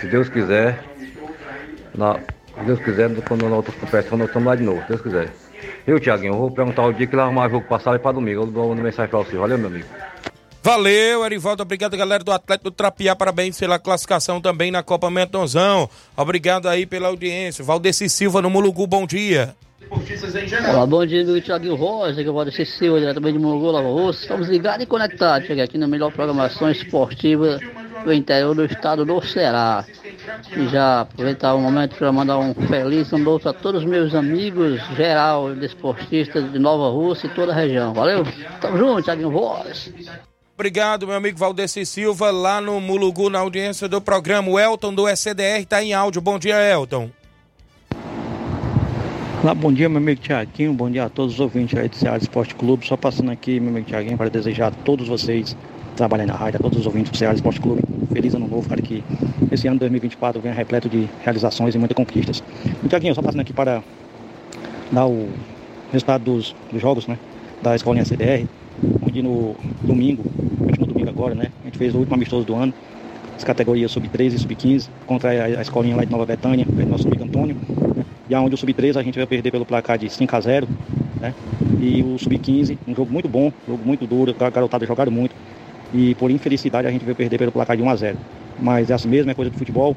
se Deus quiser, na, se Deus quiser, quando na outra competição nós estamos lá de novo, se Deus quiser. Eu, Tiaguinho, vou perguntar o dia que ele arrumar jogo passado para domingo. Eu dou uma mensagem para você. Valeu, meu amigo. Valeu, Erivaldo. Obrigado, galera do Atlético do Trapiá. Parabéns pela classificação também na Copa Mentonzão. Obrigado aí pela audiência. Valdeci Silva no Mulugu, bom dia. Olá, bom dia, Thiago Rosa, que eu vou descer Silva, diretamente de Mongo, Lava Roça. Estamos ligados e conectados. Cheguei aqui na melhor programação esportiva do interior do estado do Ceará. E já aproveitar o momento para mandar um feliz ano novo para todos os meus amigos, geral, desportistas de Nova Rússia e toda a região. Valeu? Tamo junto, Thiago Voz. Obrigado, meu amigo Valdeci Silva, lá no Mulugu, na audiência do programa. O Elton do SDR está em áudio. Bom dia, Elton. Olá, bom dia, meu amigo Tiaguinho. Bom dia a todos os ouvintes aí do Ceará Esporte Clube. Só passando aqui, meu amigo Tiaguinho, para desejar a todos vocês que trabalham na rádio, a todos os ouvintes do Ceará Esporte Clube, feliz ano novo, cara, que esse ano 2024 venha repleto de realizações e muitas conquistas. Tiaguinho, só passando aqui para dar o resultado dos, dos jogos, né, da Escolinha CDR, onde no domingo, último domingo agora, né, a gente fez o último amistoso do ano, as categorias sub-13 e sub-15, contra a, escolinha lá de Nova Betânia, o nosso amigo Antônio, e aonde o sub-13 a gente vai perder pelo placar de 5 a 0 né? E o sub-15, um jogo muito bom, jogo muito duro, a garotada jogaram muito. E por infelicidade a gente veio perder pelo placar de 1 a 0 Mas é assim mesmo, é coisa do futebol.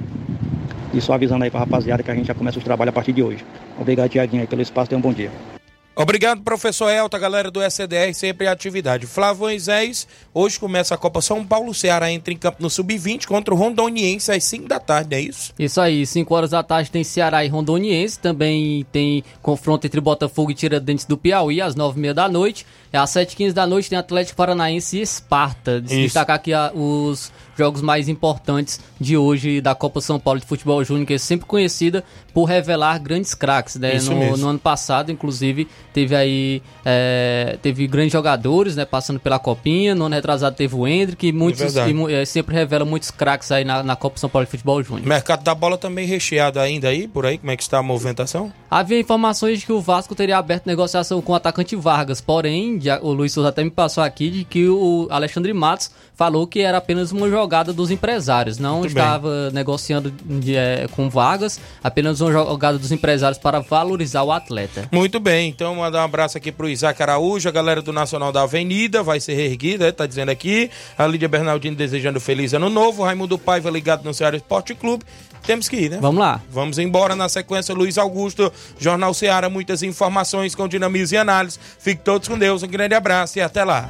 E só avisando aí pra rapaziada que a gente já começa os trabalhos a partir de hoje. Obrigado, Tiaguinho, pelo espaço, tenha um bom dia. Obrigado, professor Elta, galera do SDR, sempre em atividade. Flávio Moisés, hoje começa a Copa São Paulo, o Ceará entra em campo no Sub-20 contra o Rondoniense às 5 da tarde, é isso? Isso aí, 5 horas da tarde tem Ceará e Rondoniense, também tem confronto entre Botafogo e Tiradentes do Piauí às 9h30 da noite. Às 7h15 da noite tem Atlético Paranaense e Esparta. Destacar aqui os jogos mais importantes de hoje da Copa São Paulo de Futebol Júnior, que é sempre conhecida por revelar grandes craques, né? No, no ano passado, inclusive, teve aí é, teve grandes jogadores, né? Passando pela Copinha. No ano retrasado teve o Hendrick, e muitos verdade. e é, sempre revela muitos craques aí na, na Copa São Paulo de Futebol Júnior. Mercado da bola também recheado ainda aí, por aí, como é que está a movimentação? Havia informações de que o Vasco teria aberto negociação com o atacante Vargas, porém, o Luiz Souza até me passou aqui de que o Alexandre Matos falou que era apenas uma jogada jogada dos empresários, não Muito bem. estava negociando de, eh, com vagas, apenas uma jogada dos empresários para valorizar o atleta. Muito bem, então mandar um abraço aqui pro Isaac Araújo, a galera do Nacional da Avenida, vai ser reerguida, né, tá dizendo aqui. A Lídia Bernardino desejando feliz ano novo, Raimundo Paiva ligado no Ceará Esporte Clube. Temos que ir, né? Vamos lá. Vamos embora na sequência, Luiz Augusto, Jornal Ceará, muitas informações com dinamismo e análise. Fique todos com Deus, um grande abraço e até lá.